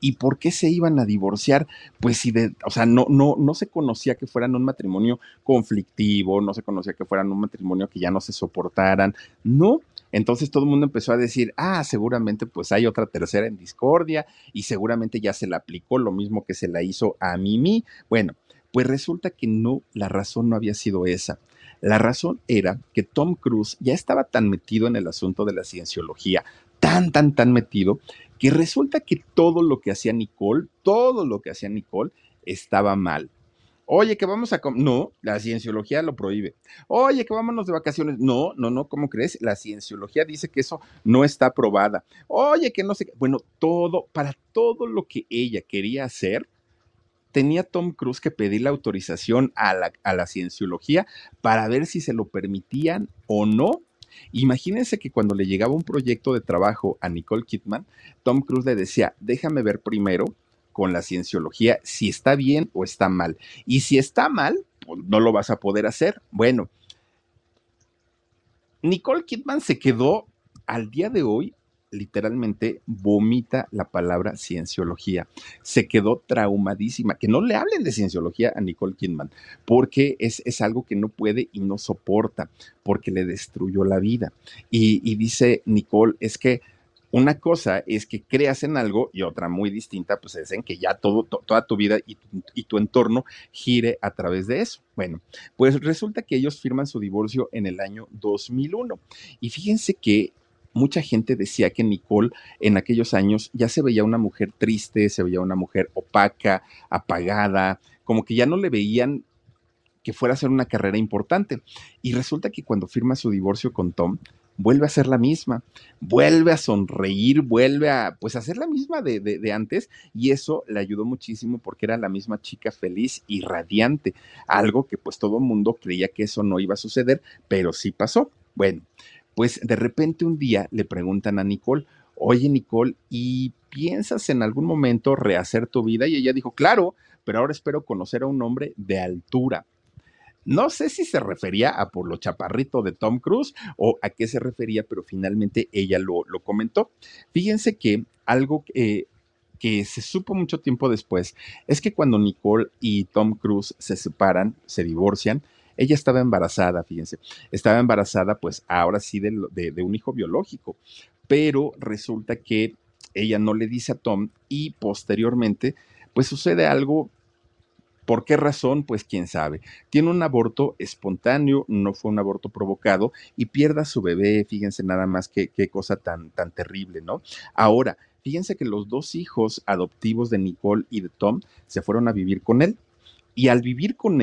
¿Y por qué se iban a divorciar? Pues si de, o sea, no, no, no se conocía que fueran un matrimonio conflictivo, no se conocía que fueran un matrimonio que ya no se soportaran, no. Entonces todo el mundo empezó a decir, ah, seguramente pues hay otra tercera en discordia y seguramente ya se le aplicó lo mismo que se la hizo a Mimi. Bueno, pues resulta que no, la razón no había sido esa. La razón era que Tom Cruise ya estaba tan metido en el asunto de la cienciología, tan, tan, tan metido que resulta que todo lo que hacía Nicole, todo lo que hacía Nicole estaba mal. Oye, que vamos a... No, la cienciología lo prohíbe. Oye, que vámonos de vacaciones. No, no, no, ¿cómo crees? La cienciología dice que eso no está aprobada. Oye, que no sé... Bueno, todo, para todo lo que ella quería hacer, tenía Tom Cruise que pedir la autorización a la, a la cienciología para ver si se lo permitían o no. Imagínense que cuando le llegaba un proyecto de trabajo a Nicole Kidman, Tom Cruise le decía, déjame ver primero con la cienciología si está bien o está mal. Y si está mal, pues no lo vas a poder hacer. Bueno, Nicole Kidman se quedó al día de hoy literalmente vomita la palabra cienciología. Se quedó traumadísima. Que no le hablen de cienciología a Nicole Kidman, porque es, es algo que no puede y no soporta, porque le destruyó la vida. Y, y dice Nicole, es que una cosa es que creas en algo y otra muy distinta, pues es en que ya todo, toda tu vida y tu, y tu entorno gire a través de eso. Bueno, pues resulta que ellos firman su divorcio en el año 2001. Y fíjense que mucha gente decía que Nicole en aquellos años ya se veía una mujer triste, se veía una mujer opaca, apagada, como que ya no le veían que fuera a ser una carrera importante. Y resulta que cuando firma su divorcio con Tom, vuelve a ser la misma, vuelve a sonreír, vuelve a, pues, ser la misma de, de, de, antes y eso le ayudó muchísimo porque era la misma chica feliz y radiante, algo que pues todo el mundo creía que eso no iba a suceder, pero sí pasó. Bueno, pues de repente un día le preguntan a Nicole, oye Nicole, ¿y piensas en algún momento rehacer tu vida? Y ella dijo, claro, pero ahora espero conocer a un hombre de altura. No sé si se refería a por lo chaparrito de Tom Cruise o a qué se refería, pero finalmente ella lo, lo comentó. Fíjense que algo que se supo mucho tiempo después es que cuando Nicole y Tom Cruise se separan, se divorcian, ella estaba embarazada, fíjense, estaba embarazada pues ahora sí de, de, un hijo biológico, pero resulta que ella no le dice a Tom y posteriormente pues sucede algo ¿Por qué razón? Pues quién sabe. Tiene un aborto espontáneo, no fue un aborto provocado y pierda a su bebé. Fíjense nada más qué, qué cosa tan, tan terrible, ¿no? Ahora, fíjense que los dos hijos adoptivos de Nicole y de Tom se fueron a vivir con él. Y al vivir con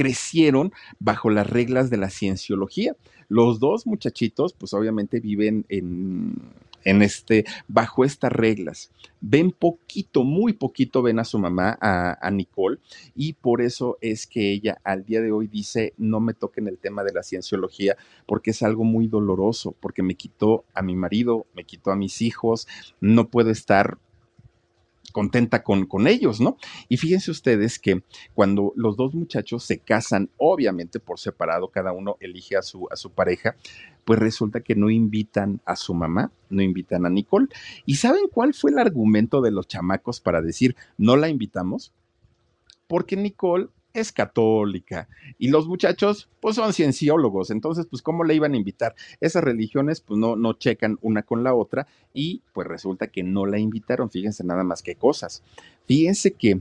Crecieron bajo las reglas de la cienciología. Los dos muchachitos, pues obviamente viven en en este, bajo estas reglas. Ven poquito, muy poquito ven a su mamá, a, a, Nicole, y por eso es que ella al día de hoy dice, no me toquen el tema de la cienciología, porque es algo muy doloroso, porque me quitó a mi marido, me quitó a mis hijos, no puedo estar contenta con, con ellos, ¿no? Y fíjense ustedes que cuando los dos muchachos se casan, obviamente por separado, cada uno elige a su, a su pareja, pues resulta que no invitan a su mamá, no invitan a Nicole. ¿Y saben cuál fue el argumento de los chamacos para decir no la invitamos? Porque Nicole es católica y los muchachos pues son cienciólogos, entonces pues cómo le iban a invitar? Esas religiones pues no, no checan una con la otra y pues resulta que no la invitaron, fíjense nada más qué cosas. Fíjense que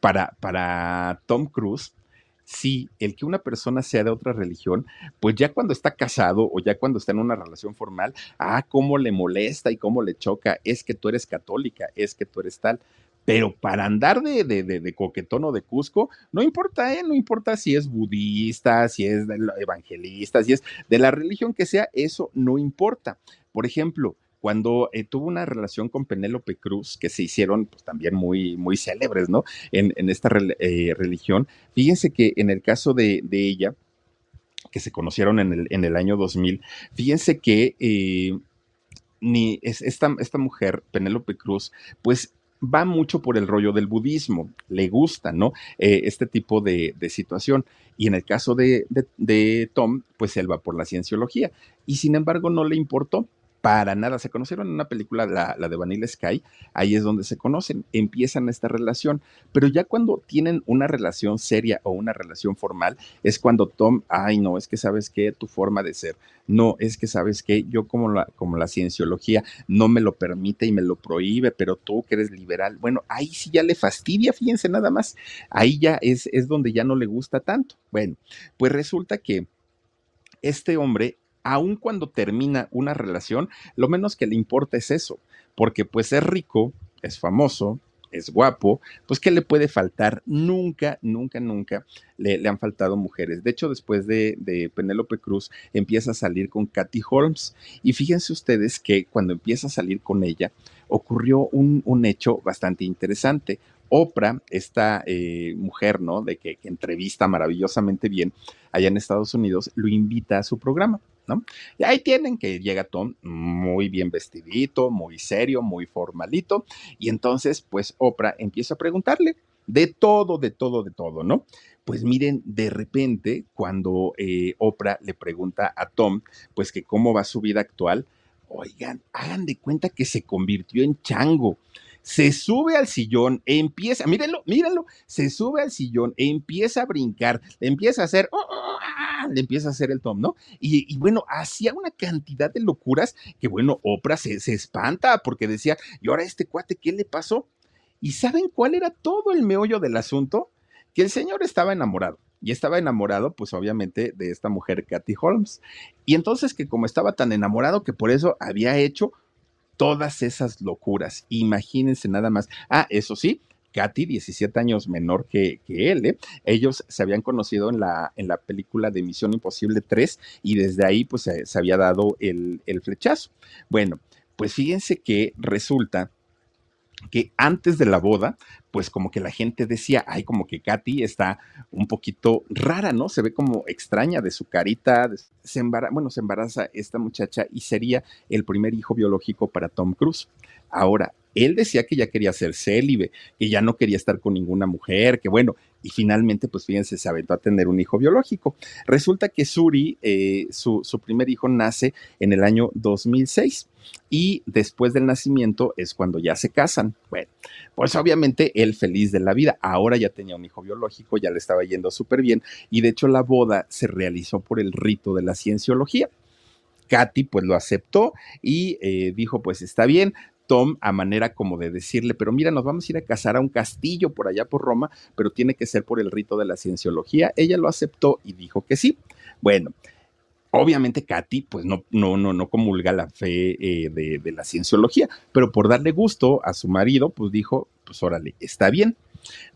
para, para Tom Cruise, sí, el que una persona sea de otra religión, pues ya cuando está casado o ya cuando está en una relación formal, ah, cómo le molesta y cómo le choca, es que tú eres católica, es que tú eres tal pero para andar de, de, de, de, coquetón o de Cusco, no importa, ¿eh? no importa si es budista, si es evangelista, si es de la religión que sea, eso no importa. Por ejemplo, cuando eh, tuvo una relación con Penélope Cruz, que se hicieron pues, también muy, muy célebres, ¿no? En, en esta eh, religión. Fíjense que en el caso de, de ella, que se conocieron en el, en el año 2000, fíjense que eh, ni es, esta, esta mujer, Penélope Cruz, pues va mucho por el rollo del budismo, le gusta, ¿no? Eh, este tipo de, situación. Y en el caso de, de, de, Tom, pues él va por la cienciología. Y sin embargo, no le importó. Para nada. Se conocieron en una película, la, la, de Vanilla Sky, ahí es donde se conocen, empiezan esta relación, pero ya cuando tienen una relación seria o una relación formal, es cuando Tom, ay no, es que sabes que tu forma de ser, no, es que sabes que yo como la, como la cienciología no me lo permite y me lo prohíbe, pero tú que eres liberal, bueno, ahí sí ya le fastidia, fíjense nada más, ahí ya es, es donde ya no le gusta tanto. Bueno, pues resulta que este hombre aun cuando termina una relación, lo menos que le importa es eso, porque pues es rico, es famoso, es guapo, pues ¿qué le puede faltar? Nunca, nunca, nunca le, han faltado mujeres. De hecho, después de, de Penélope Cruz, empieza a salir con Katy Holmes. Y fíjense ustedes que cuando empieza a salir con ella, ocurrió un, un hecho bastante interesante. Oprah, esta eh, mujer, ¿no? De que, que entrevista maravillosamente bien allá en Estados Unidos, lo invita a su programa. Y ahí tienen que llega Tom muy bien vestidito, muy serio, muy formalito, y entonces pues Oprah empieza a preguntarle de todo, de todo, de todo, ¿no? Pues miren, de repente, cuando eh, Oprah le pregunta a Tom, pues que cómo va su vida actual, oigan, hagan de cuenta que se convirtió en chango se sube al sillón, empieza, mírenlo, mírenlo, se sube al sillón, empieza a brincar, empieza a hacer, oh, oh, ah, le empieza a hacer el tom, ¿no? Y, y, bueno, hacía una cantidad de locuras que, bueno, Oprah se, se espanta porque decía, ¿y ahora este cuate qué le pasó? ¿Y saben cuál era todo el meollo del asunto? Que el señor estaba enamorado y estaba enamorado, pues obviamente, de esta mujer, Kathy Holmes. Y entonces que como estaba tan enamorado que por eso había hecho todas esas locuras. Imagínense nada más. Ah, eso sí, Katy, 17 años menor que, que él, ¿eh? ellos se habían conocido en la, en la película de Misión Imposible 3 y desde ahí pues se, se había dado el, el flechazo. Bueno, pues fíjense que resulta que antes de la boda, pues como que la gente decía, ay, como que Katy está un poquito rara, ¿no? Se ve como extraña de su carita, se embaraza, bueno, se embaraza esta muchacha y sería el primer hijo biológico para Tom Cruise. Ahora, él decía que ya quería ser célibe, que ya no quería estar con ninguna mujer, que bueno, y finalmente, pues fíjense, se aventó a tener un hijo biológico. Resulta que Suri, eh, su, su primer hijo, nace en el año 2006 y después del nacimiento es cuando ya se casan. Bueno, pues obviamente él feliz de la vida. Ahora ya tenía un hijo biológico, ya le estaba yendo súper bien y de hecho la boda se realizó por el rito de la cienciología. Katy pues lo aceptó y eh, dijo pues está bien, Tom a manera como de decirle, pero mira, nos vamos a ir a casar a un castillo por allá por Roma, pero tiene que ser por el rito de la cienciología. Ella lo aceptó y dijo que sí. Bueno, obviamente Katy pues no, no, no, no comulga la fe eh, de, de la cienciología, pero por darle gusto a su marido, pues dijo, pues órale, está bien.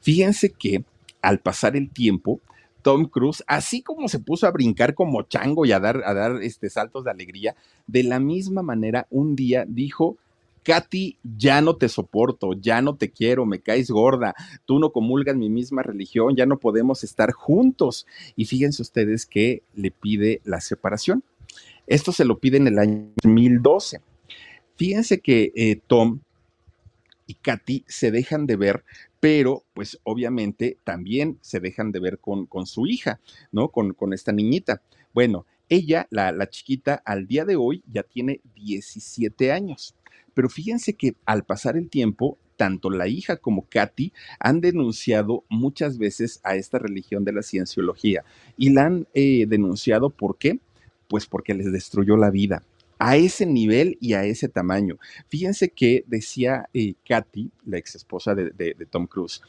Fíjense que al pasar el tiempo, Tom Cruise, así como se puso a brincar como chango y a dar, a dar este, saltos de alegría, de la misma manera un día dijo, Katy, ya no te soporto, ya no te quiero, me caes gorda, tú no comulgas mi misma religión, ya no podemos estar juntos. Y fíjense ustedes que le pide la separación. Esto se lo pide en el año 2012. Fíjense que eh, Tom y Katy se dejan de ver, pero pues obviamente también se dejan de ver con, con su hija, ¿no? Con, con esta niñita. Bueno, ella, la, la chiquita, al día de hoy ya tiene 17 años. Pero fíjense que al pasar el tiempo, tanto la hija como Katy han denunciado muchas veces a esta religión de la cienciología y la han eh, denunciado ¿por qué? Pues porque les destruyó la vida a ese nivel y a ese tamaño. Fíjense que decía eh, Katy, la ex esposa de, de, de Tom Cruise,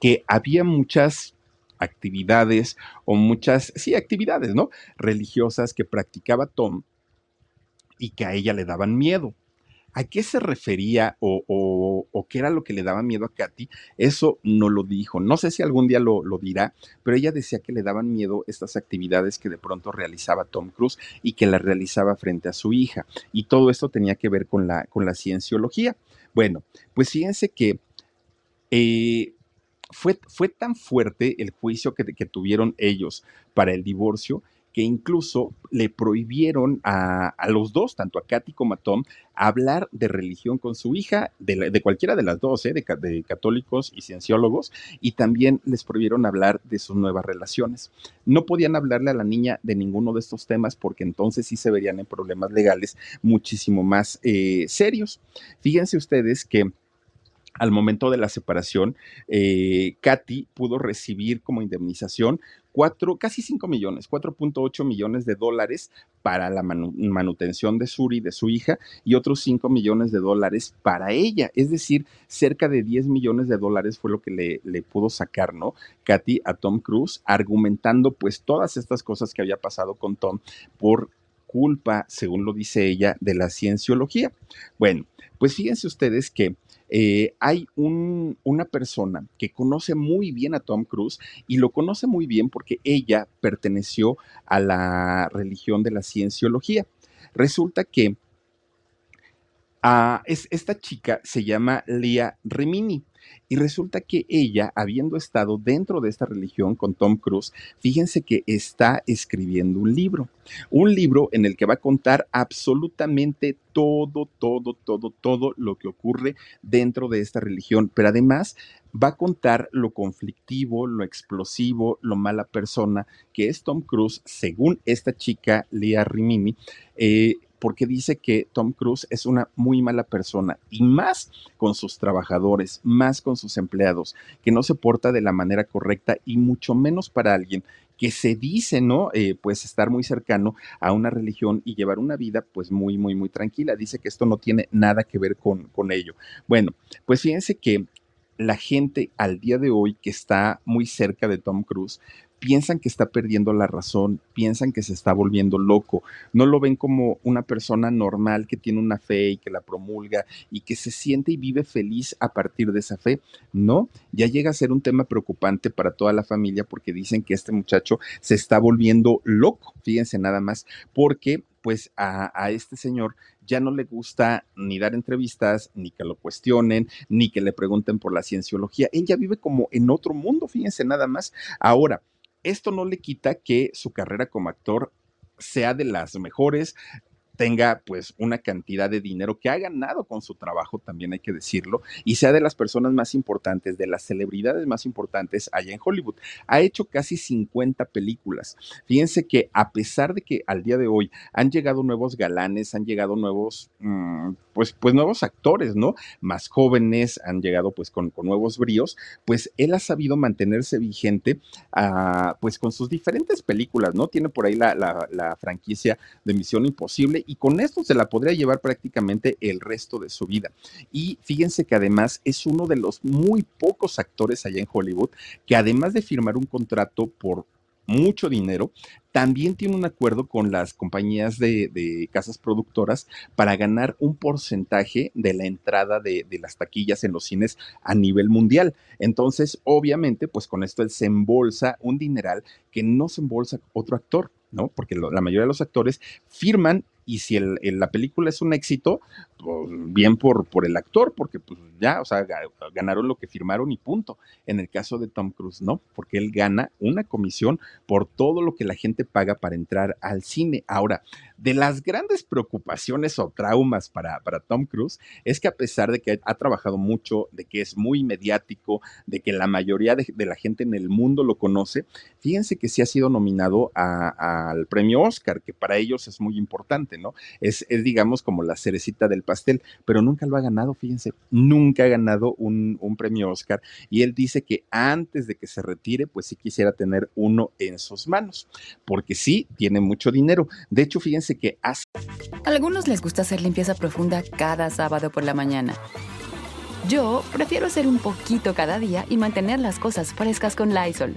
que había muchas actividades o muchas, sí, actividades, ¿no? Religiosas que practicaba Tom y que a ella le daban miedo. ¿A qué se refería o, qué era lo que le daba miedo a Katy? Eso no lo dijo. No sé si algún día lo, lo, dirá, pero ella decía que le daban miedo estas actividades que de pronto realizaba Tom Cruise y que las realizaba frente a su hija. Y todo esto tenía que ver con la, con la cienciología. Bueno, pues fíjense que eh, fue, fue tan fuerte el juicio que tuvieron ellos para el divorcio que incluso le prohibieron a, los dos, tanto a Katy como a Tom, hablar de religión con su hija, de, cualquiera de las dos, ¿eh? de, de, católicos y cienciólogos, y también les prohibieron hablar de sus nuevas relaciones. No podían hablarle a la niña de ninguno de estos temas porque entonces sí se verían en problemas legales muchísimo más eh, serios. Fíjense ustedes que al momento de la separación, eh, Katy pudo recibir como indemnización cuatro, casi 5 millones, 4.8 millones de dólares para la manutención de Suri, de su hija, y otros 5 millones de dólares para ella. Es decir, cerca de 10 millones de dólares fue lo que le, le pudo sacar, ¿no? Katy a Tom Cruise, argumentando pues todas estas cosas que había pasado con Tom por culpa, según lo dice ella, de la cienciología. Bueno, pues fíjense ustedes que eh, hay una persona que conoce muy bien a Tom Cruise y lo conoce muy bien porque ella perteneció a la religión de la cienciología. Resulta que ah, esta chica se llama Lia Rimini. Y resulta que ella, habiendo estado dentro de esta religión con Tom Cruise, fíjense que está escribiendo un libro. Un libro en el que va a contar absolutamente todo, todo, todo, todo lo que ocurre dentro de esta religión. Pero además va a contar lo conflictivo, lo explosivo, lo mala persona que es Tom Cruise, según esta chica, Lea Rimini. Eh, porque dice que Tom Cruise es una muy mala persona y más con sus trabajadores, más con sus empleados, que no se porta de la manera correcta y mucho menos para alguien que se dice, ¿no? Eh, pues estar muy cercano a una religión y llevar una vida pues muy, muy, muy tranquila. Dice que esto no tiene nada que ver con, con ello. Bueno, pues fíjense que la gente al día de hoy que está muy cerca de Tom Cruise piensan que está perdiendo la razón, piensan que se está volviendo loco, no lo ven como una persona normal que tiene una fe y que la promulga y que se siente y vive feliz a partir de esa fe. No, ya llega a ser un tema preocupante para toda la familia porque dicen que este muchacho se está volviendo loco, fíjense nada más, porque pues a, a, este señor ya no le gusta ni dar entrevistas, ni que lo cuestionen, ni que le pregunten por la cienciología. Él ya vive como en otro mundo, fíjense nada más. Ahora, esto no le quita que su carrera como actor sea de las mejores, tenga pues una cantidad de dinero que ha ganado con su trabajo, también hay que decirlo, y sea de las personas más importantes, de las celebridades más importantes allá en Hollywood. Ha hecho casi 50 películas. Fíjense que a pesar de que al día de hoy han llegado nuevos galanes, han llegado nuevos, mm, pues, pues nuevos actores, ¿no? Más jóvenes, han llegado pues con, con nuevos bríos, pues él ha sabido mantenerse vigente, uh, pues con sus diferentes películas, ¿no? Tiene por ahí la franquicia de Misión Imposible y con esto se la podría llevar prácticamente el resto de su vida. Y fíjense que además es uno de los muy pocos actores allá en Hollywood que además de firmar un contrato por mucho dinero, también tiene un acuerdo con las compañías de, casas productoras para ganar un porcentaje de la entrada de, las taquillas en los cines a nivel mundial. Entonces, obviamente, pues con esto él se embolsa un dineral que no se embolsa otro actor. ¿no? Porque la mayoría de los actores firman y si el, la película es un éxito, bien por, por el actor, porque pues ya, o sea, ganaron lo que firmaron y punto. En el caso de Tom Cruise, no, porque él gana una comisión por todo lo que la gente paga para entrar al cine. Ahora, de las grandes preocupaciones o traumas para, para Tom Cruise es que a pesar de que ha trabajado mucho, de que es muy mediático, de que la mayoría de, la gente en el mundo lo conoce, fíjense que sí ha sido nominado al premio Oscar, que para ellos es muy importante, ¿no? Es, es digamos, como la cerecita del pastel, pero nunca lo ha ganado, fíjense, nunca ha ganado un, premio Oscar. Y él dice que antes de que se retire, pues sí quisiera tener uno en sus manos, porque sí, tiene mucho dinero. De hecho, fíjense que hace... algunos les gusta hacer limpieza profunda cada sábado por la mañana. Yo prefiero hacer un poquito cada día y mantener las cosas frescas con Lysol.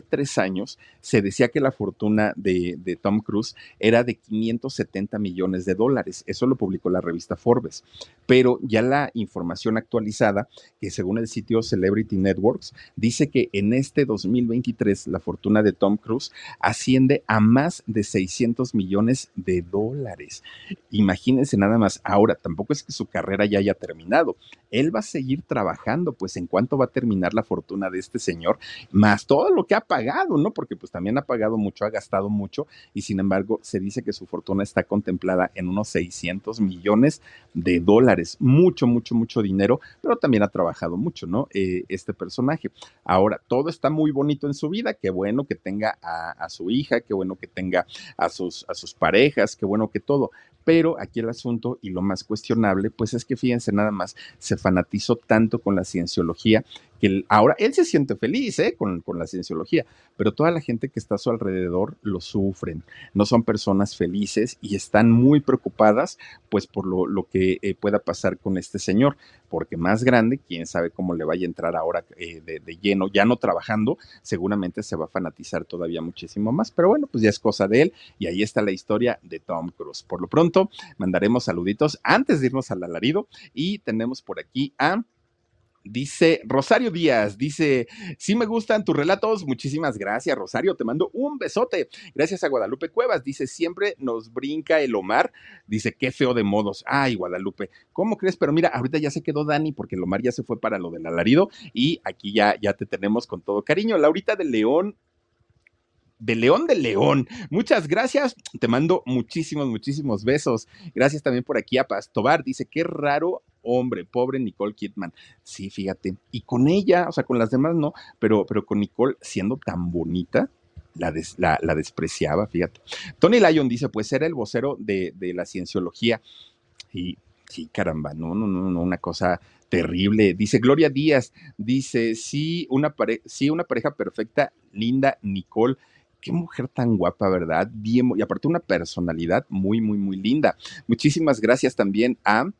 Tres años se decía que la fortuna de, Tom Cruise era de 570 millones de dólares. Eso lo publicó la revista Forbes. Pero ya la información actualizada, que según el sitio Celebrity Networks, dice que en este 2023 la fortuna de Tom Cruise asciende a más de 600 millones de dólares. Imagínense nada más. Ahora, tampoco es que su carrera ya haya terminado. Él va a seguir trabajando, pues en cuánto va a terminar la fortuna de este señor, más todo lo que ha pagado, ¿no? Porque pues también ha pagado mucho, ha gastado mucho y sin embargo se dice que su fortuna está contemplada en unos 600 millones de dólares. Mucho, mucho, mucho dinero, pero también ha trabajado mucho, ¿no? Eh, este personaje. Ahora, todo está muy bonito en su vida, qué bueno que tenga a, a su hija, qué bueno que tenga a sus, a sus parejas, qué bueno que todo, pero aquí el asunto y lo más cuestionable, pues es que fíjense nada más, se fanatizó tanto con la cienciología que ahora él se siente feliz ¿eh? con, con, la cienciología, pero toda la gente que está a su alrededor lo sufren, no son personas felices y están muy preocupadas pues por lo, lo que eh, pueda pasar con este señor, porque más grande, quién sabe cómo le vaya a entrar ahora eh, de, de, lleno, ya no trabajando, seguramente se va a fanatizar todavía muchísimo más, pero bueno, pues ya es cosa de él y ahí está la historia de Tom Cruise. Por lo pronto, mandaremos saluditos antes de irnos al alarido y tenemos por aquí a... Dice Rosario Díaz, dice, sí me gustan tus relatos, muchísimas gracias Rosario, te mando un besote. Gracias a Guadalupe Cuevas, dice, siempre nos brinca el Omar, dice, qué feo de modos. Ay, Guadalupe, ¿cómo crees? Pero mira, ahorita ya se quedó Dani porque el Omar ya se fue para lo del alarido y aquí ya, ya te tenemos con todo cariño. Laurita de León de León de León. Muchas gracias. Te mando muchísimos, muchísimos besos. Gracias también por aquí a Pastobar. Dice, qué raro hombre, pobre Nicole Kidman. Sí, fíjate. Y con ella, o sea, con las demás no, pero, pero con Nicole siendo tan bonita. La, des, la, la, despreciaba, fíjate. Tony Lyon dice, pues era el vocero de, de la cienciología. Y sí, caramba, no, no, no, no, una cosa terrible. Dice Gloria Díaz, dice, sí, una, pare sí, una pareja perfecta, linda, Nicole qué mujer tan guapa, ¿verdad? Y aparte una personalidad muy, muy, muy linda. Muchísimas gracias también a...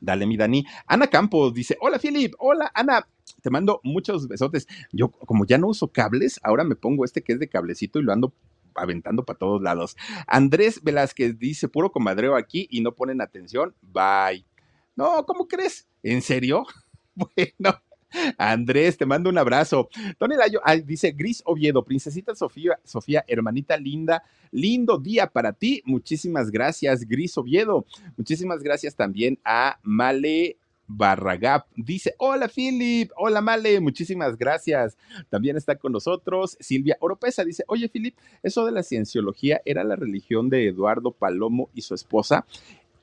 Dale, mi Dani. Ana Campos dice, hola, Philip, hola, Ana. Te mando muchos besotes. Yo, como ya no uso cables, ahora me pongo este que es de cablecito y lo ando aventando para todos lados. Andrés Velázquez dice, puro comadreo aquí y no ponen atención. Bye. No, ¿cómo crees? ¿En serio? Bueno, Andrés, te mando un abrazo. Tony Layo dice Gris Oviedo, princesita Sofía, Sofía, hermanita linda, lindo día para ti. Muchísimas gracias, Gris Oviedo. Muchísimas gracias también a Male Barragap. Dice, hola Philip, hola Male, muchísimas gracias. También está con nosotros Silvia Oropesa. Dice, oye Philip, eso de la cienciología era la religión de Eduardo Palomo y su esposa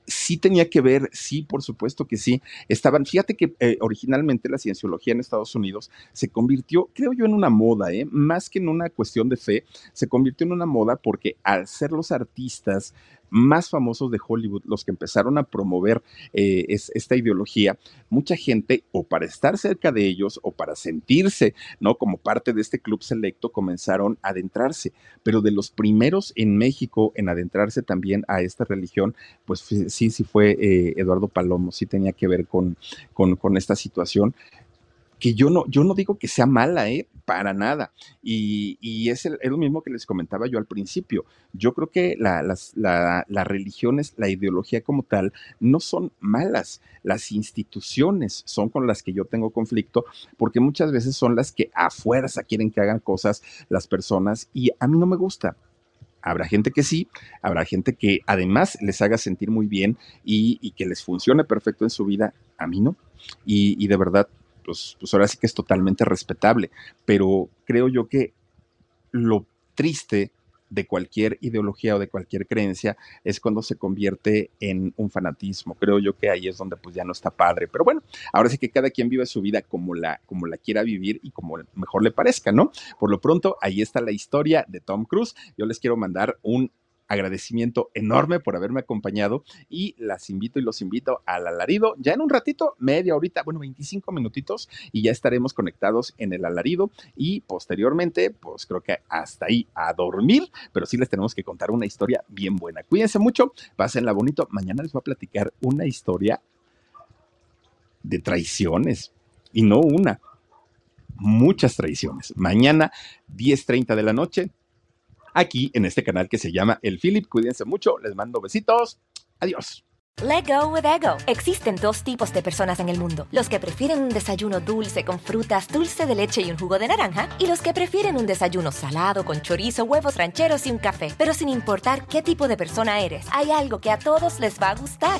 sí tenía que ver, sí, por supuesto que sí. Estaban, fíjate que eh, originalmente la cienciología en Estados Unidos se convirtió, creo yo, en una moda, ¿eh? más que en una cuestión de fe, se convirtió en una moda porque al ser los artistas más famosos de Hollywood, los que empezaron a promover eh, es, esta ideología, mucha gente, o para estar cerca de ellos, o para sentirse, ¿no? Como parte de este club selecto, comenzaron a adentrarse. Pero de los primeros en México en adentrarse también a esta religión, pues sí, sí fue eh, Eduardo Palomo, sí tenía que ver con, con, con esta situación que yo no, yo no digo que sea mala, ¿eh? Para nada. Y, y es, el, es, lo mismo que les comentaba yo al principio. Yo creo que la, las la, la religiones, la ideología como tal, no son malas. Las instituciones son con las que yo tengo conflicto, porque muchas veces son las que a fuerza quieren que hagan cosas las personas y a mí no me gusta. Habrá gente que sí, habrá gente que además les haga sentir muy bien y, que les funcione perfecto en su vida. A mí no. Y de verdad, pues, pues ahora sí que es totalmente respetable, pero creo yo que lo triste de cualquier ideología o de cualquier creencia es cuando se convierte en un fanatismo. Creo yo que ahí es donde pues ya no está padre. Pero bueno, ahora sí que cada quien vive su vida como la, como la quiera vivir y como mejor le parezca, ¿no? Por lo pronto, ahí está la historia de Tom Cruise. Yo les quiero mandar un agradecimiento enorme por haberme acompañado y las invito y los invito al alarido ya en un ratito, media horita, bueno, 25 minutitos y ya estaremos conectados en el alarido y posteriormente, pues creo que hasta ahí a dormir, pero sí les tenemos que contar una historia bien buena. Cuídense mucho, pásenla bonito. Mañana les voy a platicar una historia de traiciones y no una, muchas tradiciones. Mañana, 10.30 de la noche, aquí en este canal que se llama El Philip. Cuídense mucho, les mando besitos. Adiós. Let go with ego. Existen dos tipos de personas en el mundo: los que prefieren un desayuno dulce con frutas, dulce de leche y un jugo de naranja, y los que prefieren un desayuno salado con chorizo, huevos rancheros y un café. Pero sin importar qué tipo de persona eres, hay algo que a todos les va a gustar.